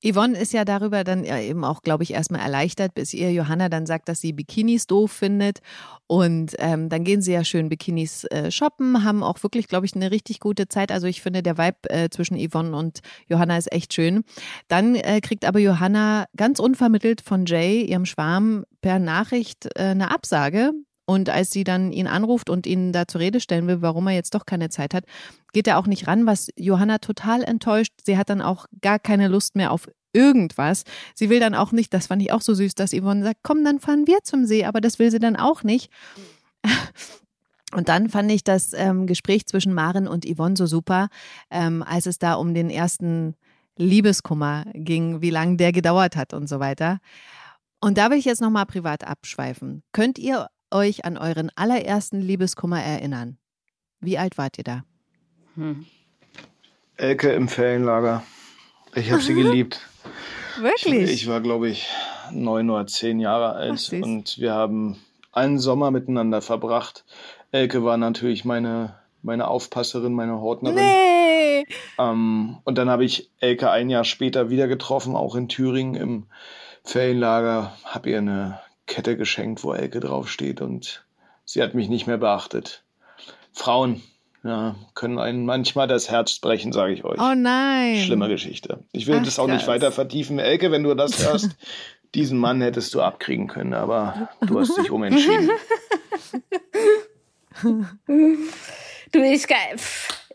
Speaker 3: Yvonne ist ja darüber dann eben auch, glaube ich, erstmal erleichtert, bis ihr Johanna dann sagt, dass sie Bikinis doof findet. Und ähm, dann gehen sie ja schön Bikinis äh, shoppen, haben auch wirklich, glaube ich, eine richtig gute Zeit. Also ich finde, der Vibe äh, zwischen Yvonne und Johanna ist echt schön. Dann äh, kriegt aber Johanna ganz unvermittelt von Jay, ihrem Schwarm, per Nachricht äh, eine Absage. Und als sie dann ihn anruft und ihn da zur Rede stellen will, warum er jetzt doch keine Zeit hat, geht er auch nicht ran, was Johanna total enttäuscht. Sie hat dann auch gar keine Lust mehr auf irgendwas. Sie will dann auch nicht, das fand ich auch so süß, dass Yvonne sagt, komm, dann fahren wir zum See, aber das will sie dann auch nicht. Und dann fand ich das ähm, Gespräch zwischen Maren und Yvonne so super, ähm, als es da um den ersten Liebeskummer ging, wie lange der gedauert hat und so weiter. Und da will ich jetzt nochmal privat abschweifen. Könnt ihr euch an euren allerersten Liebeskummer erinnern? Wie alt wart ihr da?
Speaker 5: Hm. Elke im Ferienlager. Ich habe sie geliebt.
Speaker 3: Wirklich?
Speaker 5: Ich, ich war, glaube ich, neun oder zehn Jahre alt Ach, und wir haben einen Sommer miteinander verbracht. Elke war natürlich meine, meine Aufpasserin, meine Hortnerin.
Speaker 3: Nee.
Speaker 5: Ähm, und dann habe ich Elke ein Jahr später wieder getroffen, auch in Thüringen im Ferienlager. Habe ihr eine Kette geschenkt, wo Elke draufsteht und sie hat mich nicht mehr beachtet. Frauen ja, können einen manchmal das Herz brechen, sage ich euch.
Speaker 3: Oh nein.
Speaker 5: Schlimme Geschichte. Ich will Ach, das auch krass. nicht weiter vertiefen. Elke, wenn du das hörst, diesen Mann hättest du abkriegen können, aber du hast dich umentschieden.
Speaker 4: du, ich,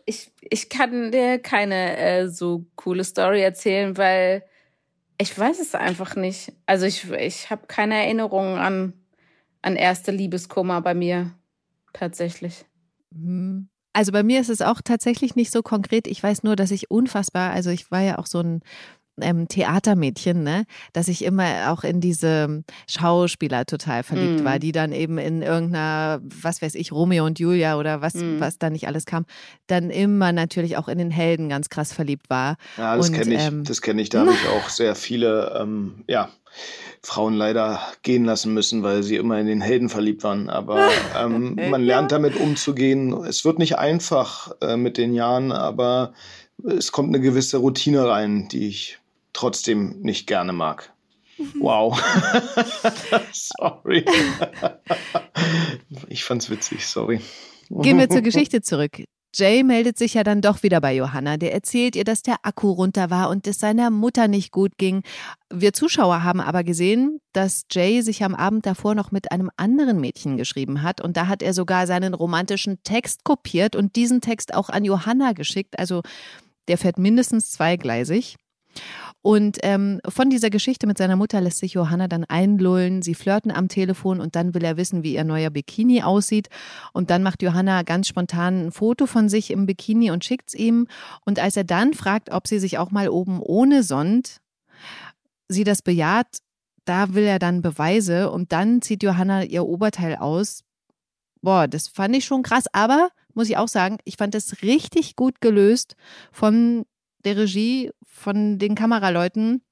Speaker 4: ich, ich kann dir keine äh, so coole Story erzählen, weil ich weiß es einfach nicht. Also ich, ich habe keine Erinnerungen an, an erste Liebeskummer bei mir. Tatsächlich.
Speaker 3: Mhm. Also bei mir ist es auch tatsächlich nicht so konkret. Ich weiß nur, dass ich unfassbar, also ich war ja auch so ein ähm, Theatermädchen, ne, dass ich immer auch in diese Schauspieler total verliebt mm. war, die dann eben in irgendeiner, was weiß ich, Romeo und Julia oder was, mm. was da nicht alles kam, dann immer natürlich auch in den Helden ganz krass verliebt war.
Speaker 5: Ja, das kenne ich, ähm, das kenne ich, da habe ich auch sehr viele, ähm, ja, Frauen leider gehen lassen müssen, weil sie immer in den Helden verliebt waren. Aber ähm, man lernt damit umzugehen. Es wird nicht einfach äh, mit den Jahren, aber es kommt eine gewisse Routine rein, die ich trotzdem nicht gerne mag. Mhm. Wow. sorry. ich fand's witzig, sorry.
Speaker 3: Gehen wir zur Geschichte zurück. Jay meldet sich ja dann doch wieder bei Johanna. Der erzählt ihr, dass der Akku runter war und es seiner Mutter nicht gut ging. Wir Zuschauer haben aber gesehen, dass Jay sich am Abend davor noch mit einem anderen Mädchen geschrieben hat. Und da hat er sogar seinen romantischen Text kopiert und diesen Text auch an Johanna geschickt. Also der fährt mindestens zweigleisig. Und ähm, von dieser Geschichte mit seiner Mutter lässt sich Johanna dann einlullen. Sie flirten am Telefon und dann will er wissen, wie ihr neuer Bikini aussieht. Und dann macht Johanna ganz spontan ein Foto von sich im Bikini und schickt es ihm. Und als er dann fragt, ob sie sich auch mal oben ohne sonnt, sie das bejaht, da will er dann Beweise und dann zieht Johanna ihr Oberteil aus. Boah, das fand ich schon krass, aber muss ich auch sagen, ich fand es richtig gut gelöst von der Regie, von den Kameraleuten.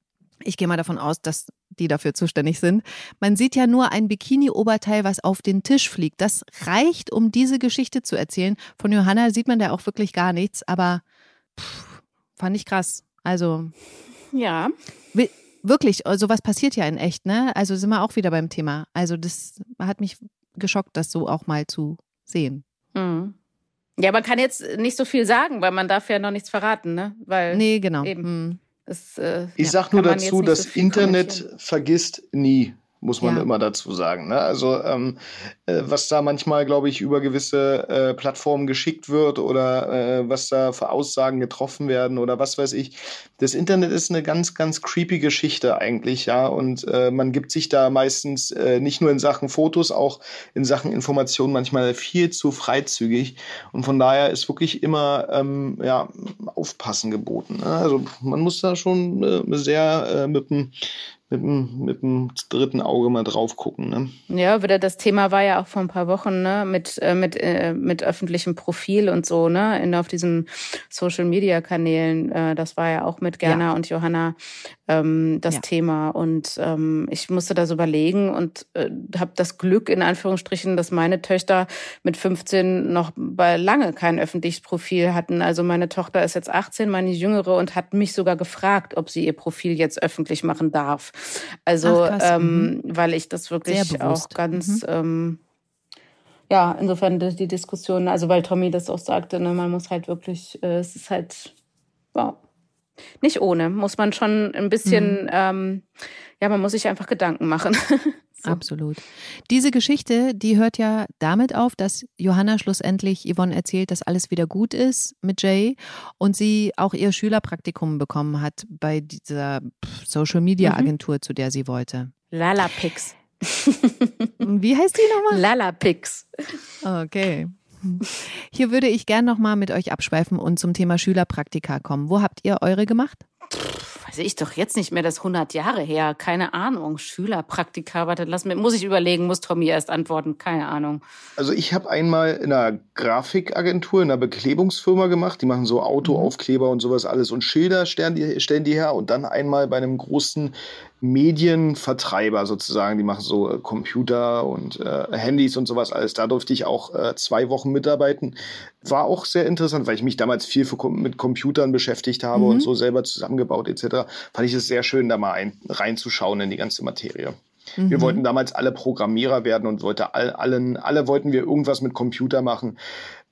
Speaker 3: Ich gehe mal davon aus, dass die dafür zuständig sind. Man sieht ja nur ein Bikini-Oberteil, was auf den Tisch fliegt. Das reicht, um diese Geschichte zu erzählen. Von Johanna sieht man da auch wirklich gar nichts, aber pff, fand ich krass. Also.
Speaker 4: Ja.
Speaker 3: Wirklich, sowas passiert ja in echt, ne? Also sind wir auch wieder beim Thema. Also das hat mich geschockt, das so auch mal zu sehen.
Speaker 4: Mhm. Ja, man kann jetzt nicht so viel sagen, weil man darf ja noch nichts verraten, ne? Weil
Speaker 3: nee, genau.
Speaker 4: Eben.
Speaker 3: Hm.
Speaker 5: Das, äh, ich ja, sag nur dazu, das so Internet vergisst nie muss man ja. immer dazu sagen. Ne? Also ähm, äh, was da manchmal, glaube ich, über gewisse äh, Plattformen geschickt wird oder äh, was da für Aussagen getroffen werden oder was weiß ich. Das Internet ist eine ganz, ganz creepy Geschichte eigentlich, ja. Und äh, man gibt sich da meistens äh, nicht nur in Sachen Fotos, auch in Sachen Informationen manchmal viel zu freizügig. Und von daher ist wirklich immer ähm, ja, Aufpassen geboten. Ne? Also man muss da schon äh, sehr äh, mit dem mit dem, mit dem dritten Auge mal drauf gucken. Ne?
Speaker 4: Ja, wieder das Thema war ja auch vor ein paar Wochen, ne, mit, äh, mit, äh, mit öffentlichem Profil und so, ne, in, auf diesen Social Media Kanälen. Äh, das war ja auch mit Gerner ja. und Johanna ähm, das ja. Thema. Und ähm, ich musste das überlegen und äh, habe das Glück, in Anführungsstrichen, dass meine Töchter mit 15 noch bei lange kein öffentliches Profil hatten. Also meine Tochter ist jetzt 18, meine Jüngere, und hat mich sogar gefragt, ob sie ihr Profil jetzt öffentlich machen darf. Also, Ach, ähm, mhm. weil ich das wirklich auch ganz, mhm. ähm, ja, insofern die Diskussion, also weil Tommy das auch sagte, ne, man muss halt wirklich, äh, es ist halt, wow, nicht ohne, muss man schon ein bisschen, mhm. ähm, ja, man muss sich einfach Gedanken machen.
Speaker 3: so. Absolut. Diese Geschichte, die hört ja damit auf, dass Johanna schlussendlich Yvonne erzählt, dass alles wieder gut ist mit Jay und sie auch ihr Schülerpraktikum bekommen hat bei dieser Social Media mhm. Agentur, mhm. zu der sie wollte.
Speaker 4: Lalapix.
Speaker 3: Wie heißt die nochmal?
Speaker 4: Lalapix.
Speaker 3: Okay. Hier würde ich gern nochmal mit euch abschweifen und zum Thema Schülerpraktika kommen. Wo habt ihr eure gemacht?
Speaker 4: Weiß ich doch jetzt nicht mehr, das 100 Jahre her. Keine Ahnung. Schülerpraktika, warte, lass mir, muss ich überlegen, muss Tommy erst antworten. Keine Ahnung.
Speaker 5: Also ich habe einmal in einer Grafikagentur, in einer Beklebungsfirma gemacht. Die machen so Autoaufkleber und sowas alles und Schilder stellen die, stellen die her. Und dann einmal bei einem großen Medienvertreiber sozusagen. Die machen so äh, Computer und äh, Handys und sowas alles. Da durfte ich auch äh, zwei Wochen mitarbeiten. War auch sehr interessant, weil ich mich damals viel für, mit Computern beschäftigt habe mhm. und so selber zusammengebaut etc. Fand ich es sehr schön, da mal ein, reinzuschauen in die ganze Materie. Mhm. Wir wollten damals alle Programmierer werden und wollte all, allen, alle wollten wir irgendwas mit Computer machen.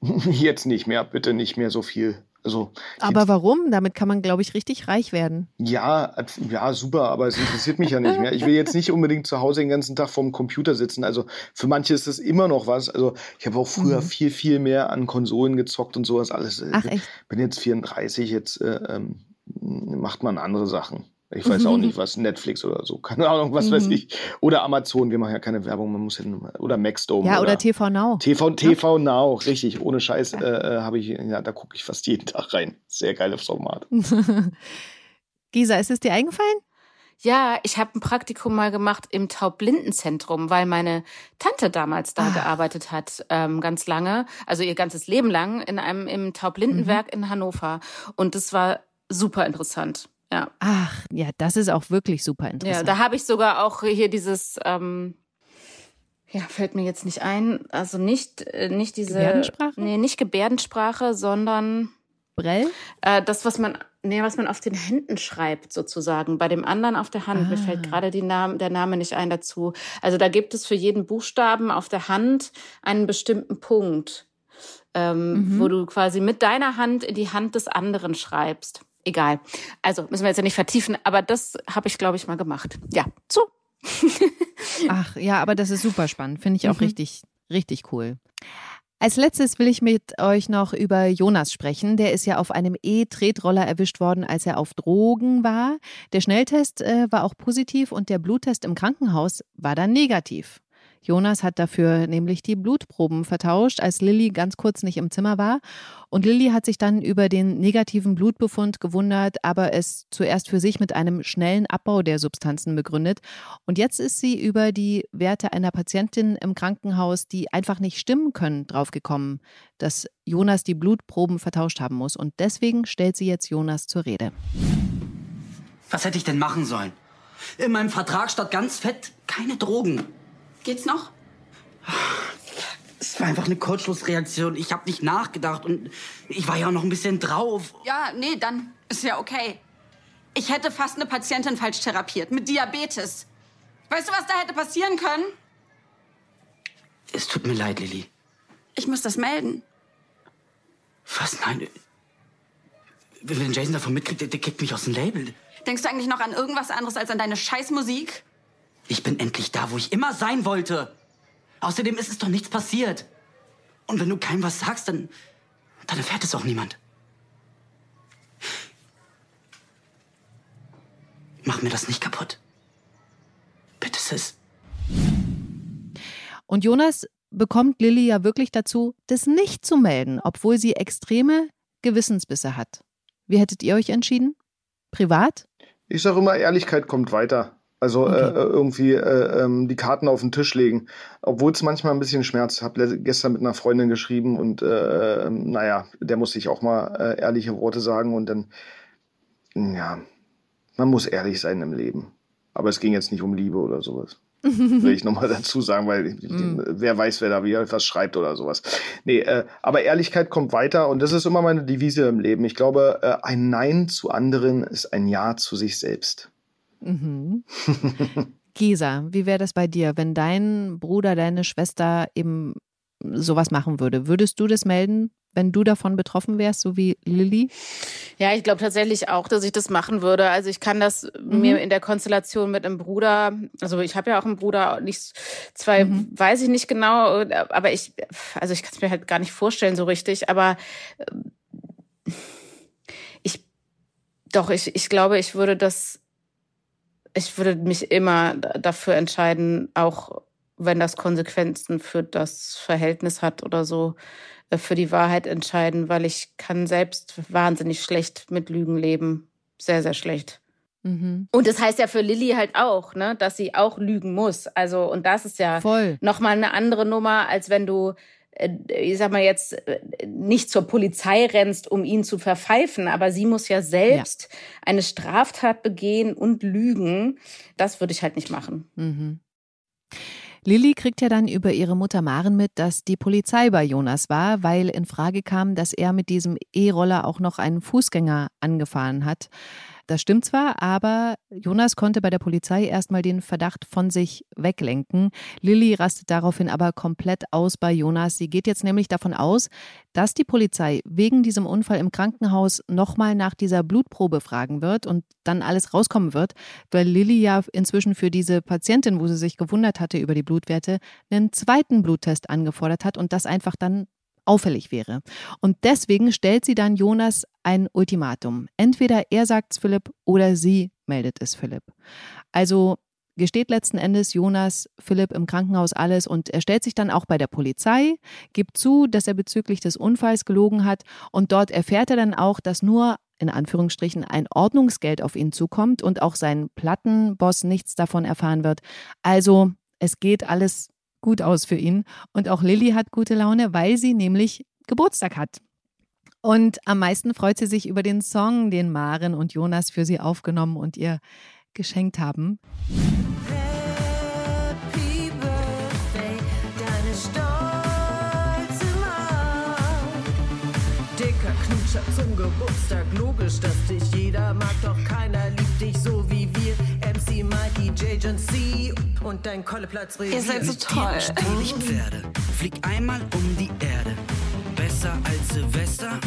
Speaker 5: Jetzt nicht mehr, bitte nicht mehr so viel. Also,
Speaker 3: aber warum? Damit kann man, glaube ich, richtig reich werden.
Speaker 5: Ja, ja, super, aber es interessiert mich ja nicht mehr. Ich will jetzt nicht unbedingt zu Hause den ganzen Tag vorm Computer sitzen. Also für manche ist das immer noch was. Also ich habe auch früher mhm. viel, viel mehr an Konsolen gezockt und sowas alles. Ach, echt? Bin jetzt 34, jetzt äh, ähm, macht man andere Sachen. Ich weiß auch nicht, was Netflix oder so, keine Ahnung, was mhm. weiß ich. Oder Amazon, wir machen ja keine Werbung, man muss ja oder Maxdome.
Speaker 3: Ja, oder, oder TV Now.
Speaker 5: TV, TV ja. Now, richtig, ohne Scheiß ja. äh, äh habe ich, ja, da gucke ich fast jeden Tag rein. Sehr geiles Format.
Speaker 3: Gisa, ist es dir eingefallen?
Speaker 4: Ja, ich habe ein Praktikum mal gemacht im Taubblindenzentrum, weil meine Tante damals da ah. gearbeitet hat, ähm, ganz lange, also ihr ganzes Leben lang in einem im Taubblindenwerk mhm. in Hannover. Und das war super interessant. Ja.
Speaker 3: Ach, ja, das ist auch wirklich super interessant.
Speaker 4: Ja, da habe ich sogar auch hier dieses, ähm, ja, fällt mir jetzt nicht ein, also nicht, äh, nicht diese.
Speaker 3: Gebärdensprache?
Speaker 4: Nee, nicht Gebärdensprache, sondern.
Speaker 3: Brell?
Speaker 4: Äh, das, was man, nee, was man auf den Händen schreibt, sozusagen. Bei dem anderen auf der Hand. Ah. Mir fällt gerade Name, der Name nicht ein dazu. Also da gibt es für jeden Buchstaben auf der Hand einen bestimmten Punkt. Ähm, mhm. wo du quasi mit deiner Hand in die Hand des anderen schreibst. Egal. Also müssen wir jetzt ja nicht vertiefen, aber das habe ich, glaube ich, mal gemacht. Ja, so.
Speaker 3: Ach ja, aber das ist super spannend. Finde ich auch mhm. richtig, richtig cool. Als letztes will ich mit euch noch über Jonas sprechen. Der ist ja auf einem E-Tretroller erwischt worden, als er auf Drogen war. Der Schnelltest äh, war auch positiv und der Bluttest im Krankenhaus war dann negativ. Jonas hat dafür nämlich die Blutproben vertauscht, als Lilly ganz kurz nicht im Zimmer war. Und Lilly hat sich dann über den negativen Blutbefund gewundert, aber es zuerst für sich mit einem schnellen Abbau der Substanzen begründet. Und jetzt ist sie über die Werte einer Patientin im Krankenhaus, die einfach nicht stimmen können, draufgekommen, dass Jonas die Blutproben vertauscht haben muss. Und deswegen stellt sie jetzt Jonas zur Rede.
Speaker 7: Was hätte ich denn machen sollen? In meinem Vertrag stand ganz fett keine Drogen.
Speaker 8: Geht's noch?
Speaker 7: Es war einfach eine Kurzschlussreaktion. Ich habe nicht nachgedacht und ich war ja auch noch ein bisschen drauf.
Speaker 8: Ja, nee, dann ist ja okay. Ich hätte fast eine Patientin falsch therapiert mit Diabetes. Weißt du, was da hätte passieren können?
Speaker 7: Es tut mir leid, Lilly.
Speaker 8: Ich muss das melden.
Speaker 7: Was? Nein. Wenn Jason davon mitkriegt, der, der kickt mich aus dem Label.
Speaker 8: Denkst du eigentlich noch an irgendwas anderes als an deine Scheißmusik?
Speaker 7: Ich bin endlich da, wo ich immer sein wollte. Außerdem ist es doch nichts passiert. Und wenn du keinem was sagst, dann, dann erfährt es auch niemand. Mach mir das nicht kaputt. Bitte, Sis.
Speaker 3: Und Jonas bekommt Lilly ja wirklich dazu, das nicht zu melden, obwohl sie extreme Gewissensbisse hat. Wie hättet ihr euch entschieden? Privat?
Speaker 5: Ich sage immer, Ehrlichkeit kommt weiter. Also okay. äh, irgendwie äh, ähm, die Karten auf den Tisch legen. Obwohl es manchmal ein bisschen schmerzt. Ich habe gestern mit einer Freundin geschrieben und äh, ähm, naja, der musste ich auch mal äh, ehrliche Worte sagen und dann, ja, man muss ehrlich sein im Leben. Aber es ging jetzt nicht um Liebe oder sowas. Will ich nochmal dazu sagen, weil mm. wer weiß, wer da wieder was schreibt oder sowas. Nee, äh, aber Ehrlichkeit kommt weiter und das ist immer meine Devise im Leben. Ich glaube, äh, ein Nein zu anderen ist ein Ja zu sich selbst.
Speaker 3: Mhm. Gisa, wie wäre das bei dir, wenn dein Bruder, deine Schwester eben sowas machen würde? Würdest du das melden? wenn du davon betroffen wärst, so wie Lilly?
Speaker 4: Ja, ich glaube tatsächlich auch, dass ich das machen würde. Also ich kann das mhm. mir in der Konstellation mit einem Bruder, also ich habe ja auch einen Bruder, nicht zwei, mhm. weiß ich nicht genau, aber ich, also ich kann es mir halt gar nicht vorstellen so richtig, aber äh, ich, doch, ich, ich glaube, ich würde das, ich würde mich immer dafür entscheiden, auch wenn das Konsequenzen für das Verhältnis hat oder so, äh, für die Wahrheit entscheiden, weil ich kann selbst wahnsinnig schlecht mit Lügen leben. Sehr, sehr schlecht. Mhm. Und das heißt ja für Lilly halt auch, ne, dass sie auch lügen muss. Also, und das ist ja Voll. nochmal eine andere Nummer, als wenn du, ich sag mal jetzt, äh, nicht zur Polizei rennst, um ihn zu verpfeifen, aber sie muss ja selbst ja. eine Straftat begehen und lügen. Das würde ich halt nicht machen.
Speaker 3: Mhm. Lilly kriegt ja dann über ihre Mutter Maren mit, dass die Polizei bei Jonas war, weil in Frage kam, dass er mit diesem E-Roller auch noch einen Fußgänger angefahren hat. Das stimmt zwar, aber Jonas konnte bei der Polizei erstmal den Verdacht von sich weglenken. Lilly rastet daraufhin aber komplett aus bei Jonas. Sie geht jetzt nämlich davon aus, dass die Polizei wegen diesem Unfall im Krankenhaus nochmal nach dieser Blutprobe fragen wird und dann alles rauskommen wird, weil Lilly ja inzwischen für diese Patientin, wo sie sich gewundert hatte über die Blutwerte, einen zweiten Bluttest angefordert hat und das einfach dann auffällig wäre. Und deswegen stellt sie dann Jonas ein Ultimatum. Entweder er sagt es Philipp oder sie meldet es Philipp. Also gesteht letzten Endes Jonas Philipp im Krankenhaus alles und er stellt sich dann auch bei der Polizei, gibt zu, dass er bezüglich des Unfalls gelogen hat und dort erfährt er dann auch, dass nur in Anführungsstrichen ein Ordnungsgeld auf ihn zukommt und auch sein Plattenboss nichts davon erfahren wird. Also es geht alles gut aus für ihn. Und auch Lilly hat gute Laune, weil sie nämlich Geburtstag hat. Und am meisten freut sie sich über den Song, den Maren und Jonas für sie aufgenommen und ihr geschenkt haben. Knutscher zum Geburtstag, logisch, dass dich jeder mag, doch keiner liebt dich so. MC Mikey, J. C und dein Kolleplatz
Speaker 8: Ihr seid so toll.
Speaker 7: Ich Pferde, flieg einmal um die Erde. Besser als Silvester,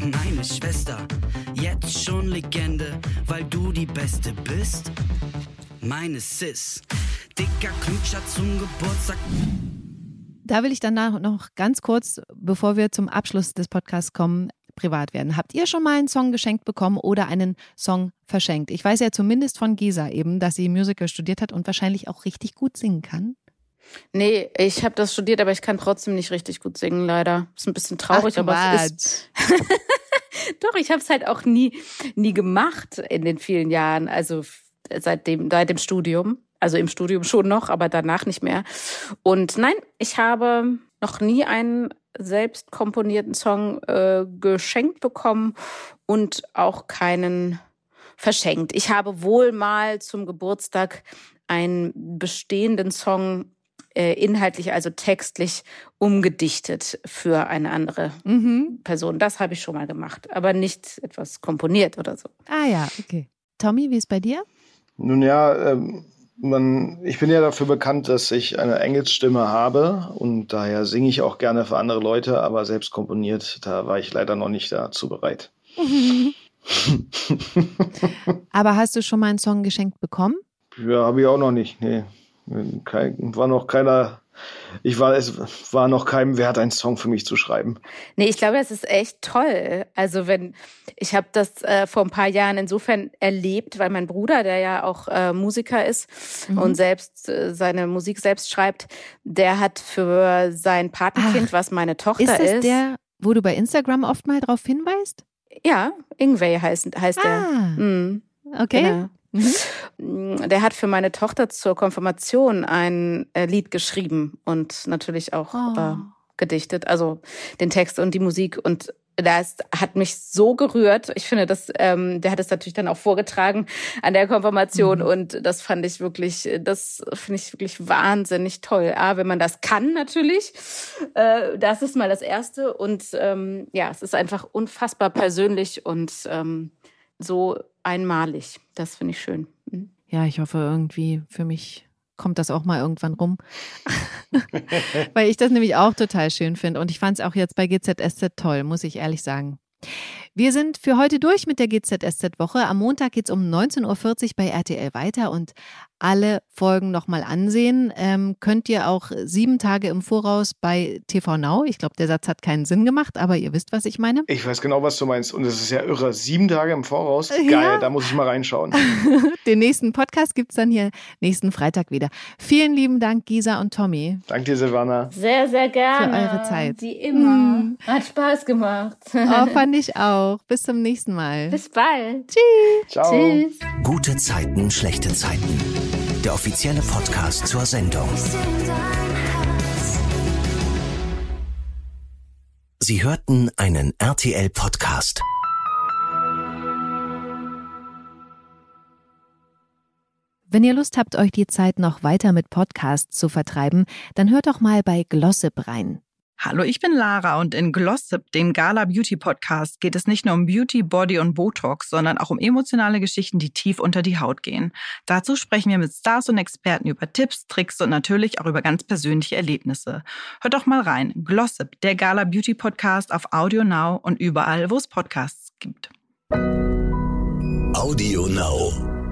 Speaker 7: meine Schwester. Jetzt schon Legende, weil du die Beste bist. Meine Sis, dicker Knutscher zum Geburtstag.
Speaker 3: Da will ich danach noch ganz kurz, bevor wir zum Abschluss des Podcasts kommen, privat werden. Habt ihr schon mal einen Song geschenkt bekommen oder einen Song verschenkt? Ich weiß ja zumindest von Gisa eben, dass sie Musical studiert hat und wahrscheinlich auch richtig gut singen kann.
Speaker 4: Nee, ich habe das studiert, aber ich kann trotzdem nicht richtig gut singen, leider. Ist ein bisschen traurig,
Speaker 3: Ach,
Speaker 4: aber es ist. Doch, ich habe es halt auch nie, nie gemacht in den vielen Jahren, also seit dem, seit dem Studium. Also im Studium schon noch, aber danach nicht mehr. Und nein, ich habe noch nie einen selbst komponierten Song äh, geschenkt bekommen und auch keinen verschenkt. Ich habe wohl mal zum Geburtstag einen bestehenden Song äh, inhaltlich, also textlich umgedichtet für eine andere mhm. Person. Das habe ich schon mal gemacht, aber nicht etwas komponiert oder so.
Speaker 3: Ah ja, okay. Tommy, wie ist bei dir?
Speaker 5: Nun ja, ähm, man, ich bin ja dafür bekannt, dass ich eine Engelsstimme habe und daher singe ich auch gerne für andere Leute, aber selbst komponiert, da war ich leider noch nicht dazu bereit.
Speaker 3: aber hast du schon mal einen Song geschenkt bekommen?
Speaker 5: Ja, habe ich auch noch nicht. Nee. Kein, war noch keiner ich war, es war noch keinem wert, einen Song für mich zu schreiben.
Speaker 4: Nee, ich glaube, es ist echt toll. Also wenn, ich habe das äh, vor ein paar Jahren insofern erlebt, weil mein Bruder, der ja auch äh, Musiker ist mhm. und selbst äh, seine Musik selbst schreibt, der hat für sein Patenkind, Ach, was meine Tochter ist.
Speaker 3: Das
Speaker 4: ist
Speaker 3: der, wo du bei Instagram oft mal drauf hinweist?
Speaker 4: Ja, Ingway heißt, heißt ah, der.
Speaker 3: Mhm. Okay. Genau.
Speaker 4: Mhm. Der hat für meine Tochter zur Konfirmation ein äh, Lied geschrieben und natürlich auch oh. äh, gedichtet, also den Text und die Musik und das hat mich so gerührt. Ich finde, das, ähm, der hat es natürlich dann auch vorgetragen an der Konfirmation mhm. und das fand ich wirklich, das finde ich wirklich wahnsinnig toll. A, wenn man das kann natürlich, äh, das ist mal das Erste und ähm, ja, es ist einfach unfassbar persönlich und ähm, so einmalig. Das finde ich schön. Mhm.
Speaker 3: Ja, ich hoffe irgendwie für mich kommt das auch mal irgendwann rum. Weil ich das nämlich auch total schön finde. Und ich fand es auch jetzt bei GZSZ toll, muss ich ehrlich sagen. Wir sind für heute durch mit der GZSZ-Woche. Am Montag geht es um 19.40 Uhr bei RTL weiter und alle Folgen nochmal ansehen. Ähm, könnt ihr auch sieben Tage im Voraus bei TV Now. Ich glaube, der Satz hat keinen Sinn gemacht, aber ihr wisst, was ich meine.
Speaker 5: Ich weiß genau, was du meinst. Und es ist ja irre. Sieben Tage im Voraus. Geil, ja. da muss ich mal reinschauen.
Speaker 3: Den nächsten Podcast gibt es dann hier nächsten Freitag wieder. Vielen lieben Dank, Gisa und Tommy.
Speaker 5: Danke dir, Silvana.
Speaker 4: Sehr, sehr gerne.
Speaker 3: Für eure Zeit.
Speaker 4: Wie immer. Mm. Hat Spaß gemacht.
Speaker 3: Oh, fand ich auch. Bis zum nächsten Mal.
Speaker 4: Bis bald.
Speaker 3: Tschüss.
Speaker 5: Ciao.
Speaker 4: Tschüss.
Speaker 2: Gute Zeiten, schlechte Zeiten. Der offizielle Podcast zur Sendung. Sie hörten einen RTL-Podcast.
Speaker 3: Wenn ihr Lust habt, euch die Zeit noch weiter mit Podcasts zu vertreiben, dann hört doch mal bei Glossip rein.
Speaker 9: Hallo, ich bin Lara und in Glossip, dem Gala Beauty Podcast, geht es nicht nur um Beauty, Body und Botox, sondern auch um emotionale Geschichten, die tief unter die Haut gehen. Dazu sprechen wir mit Stars und Experten über Tipps, Tricks und natürlich auch über ganz persönliche Erlebnisse. Hört doch mal rein. Glossip, der Gala Beauty Podcast auf Audio Now und überall, wo es Podcasts gibt.
Speaker 2: Audio Now.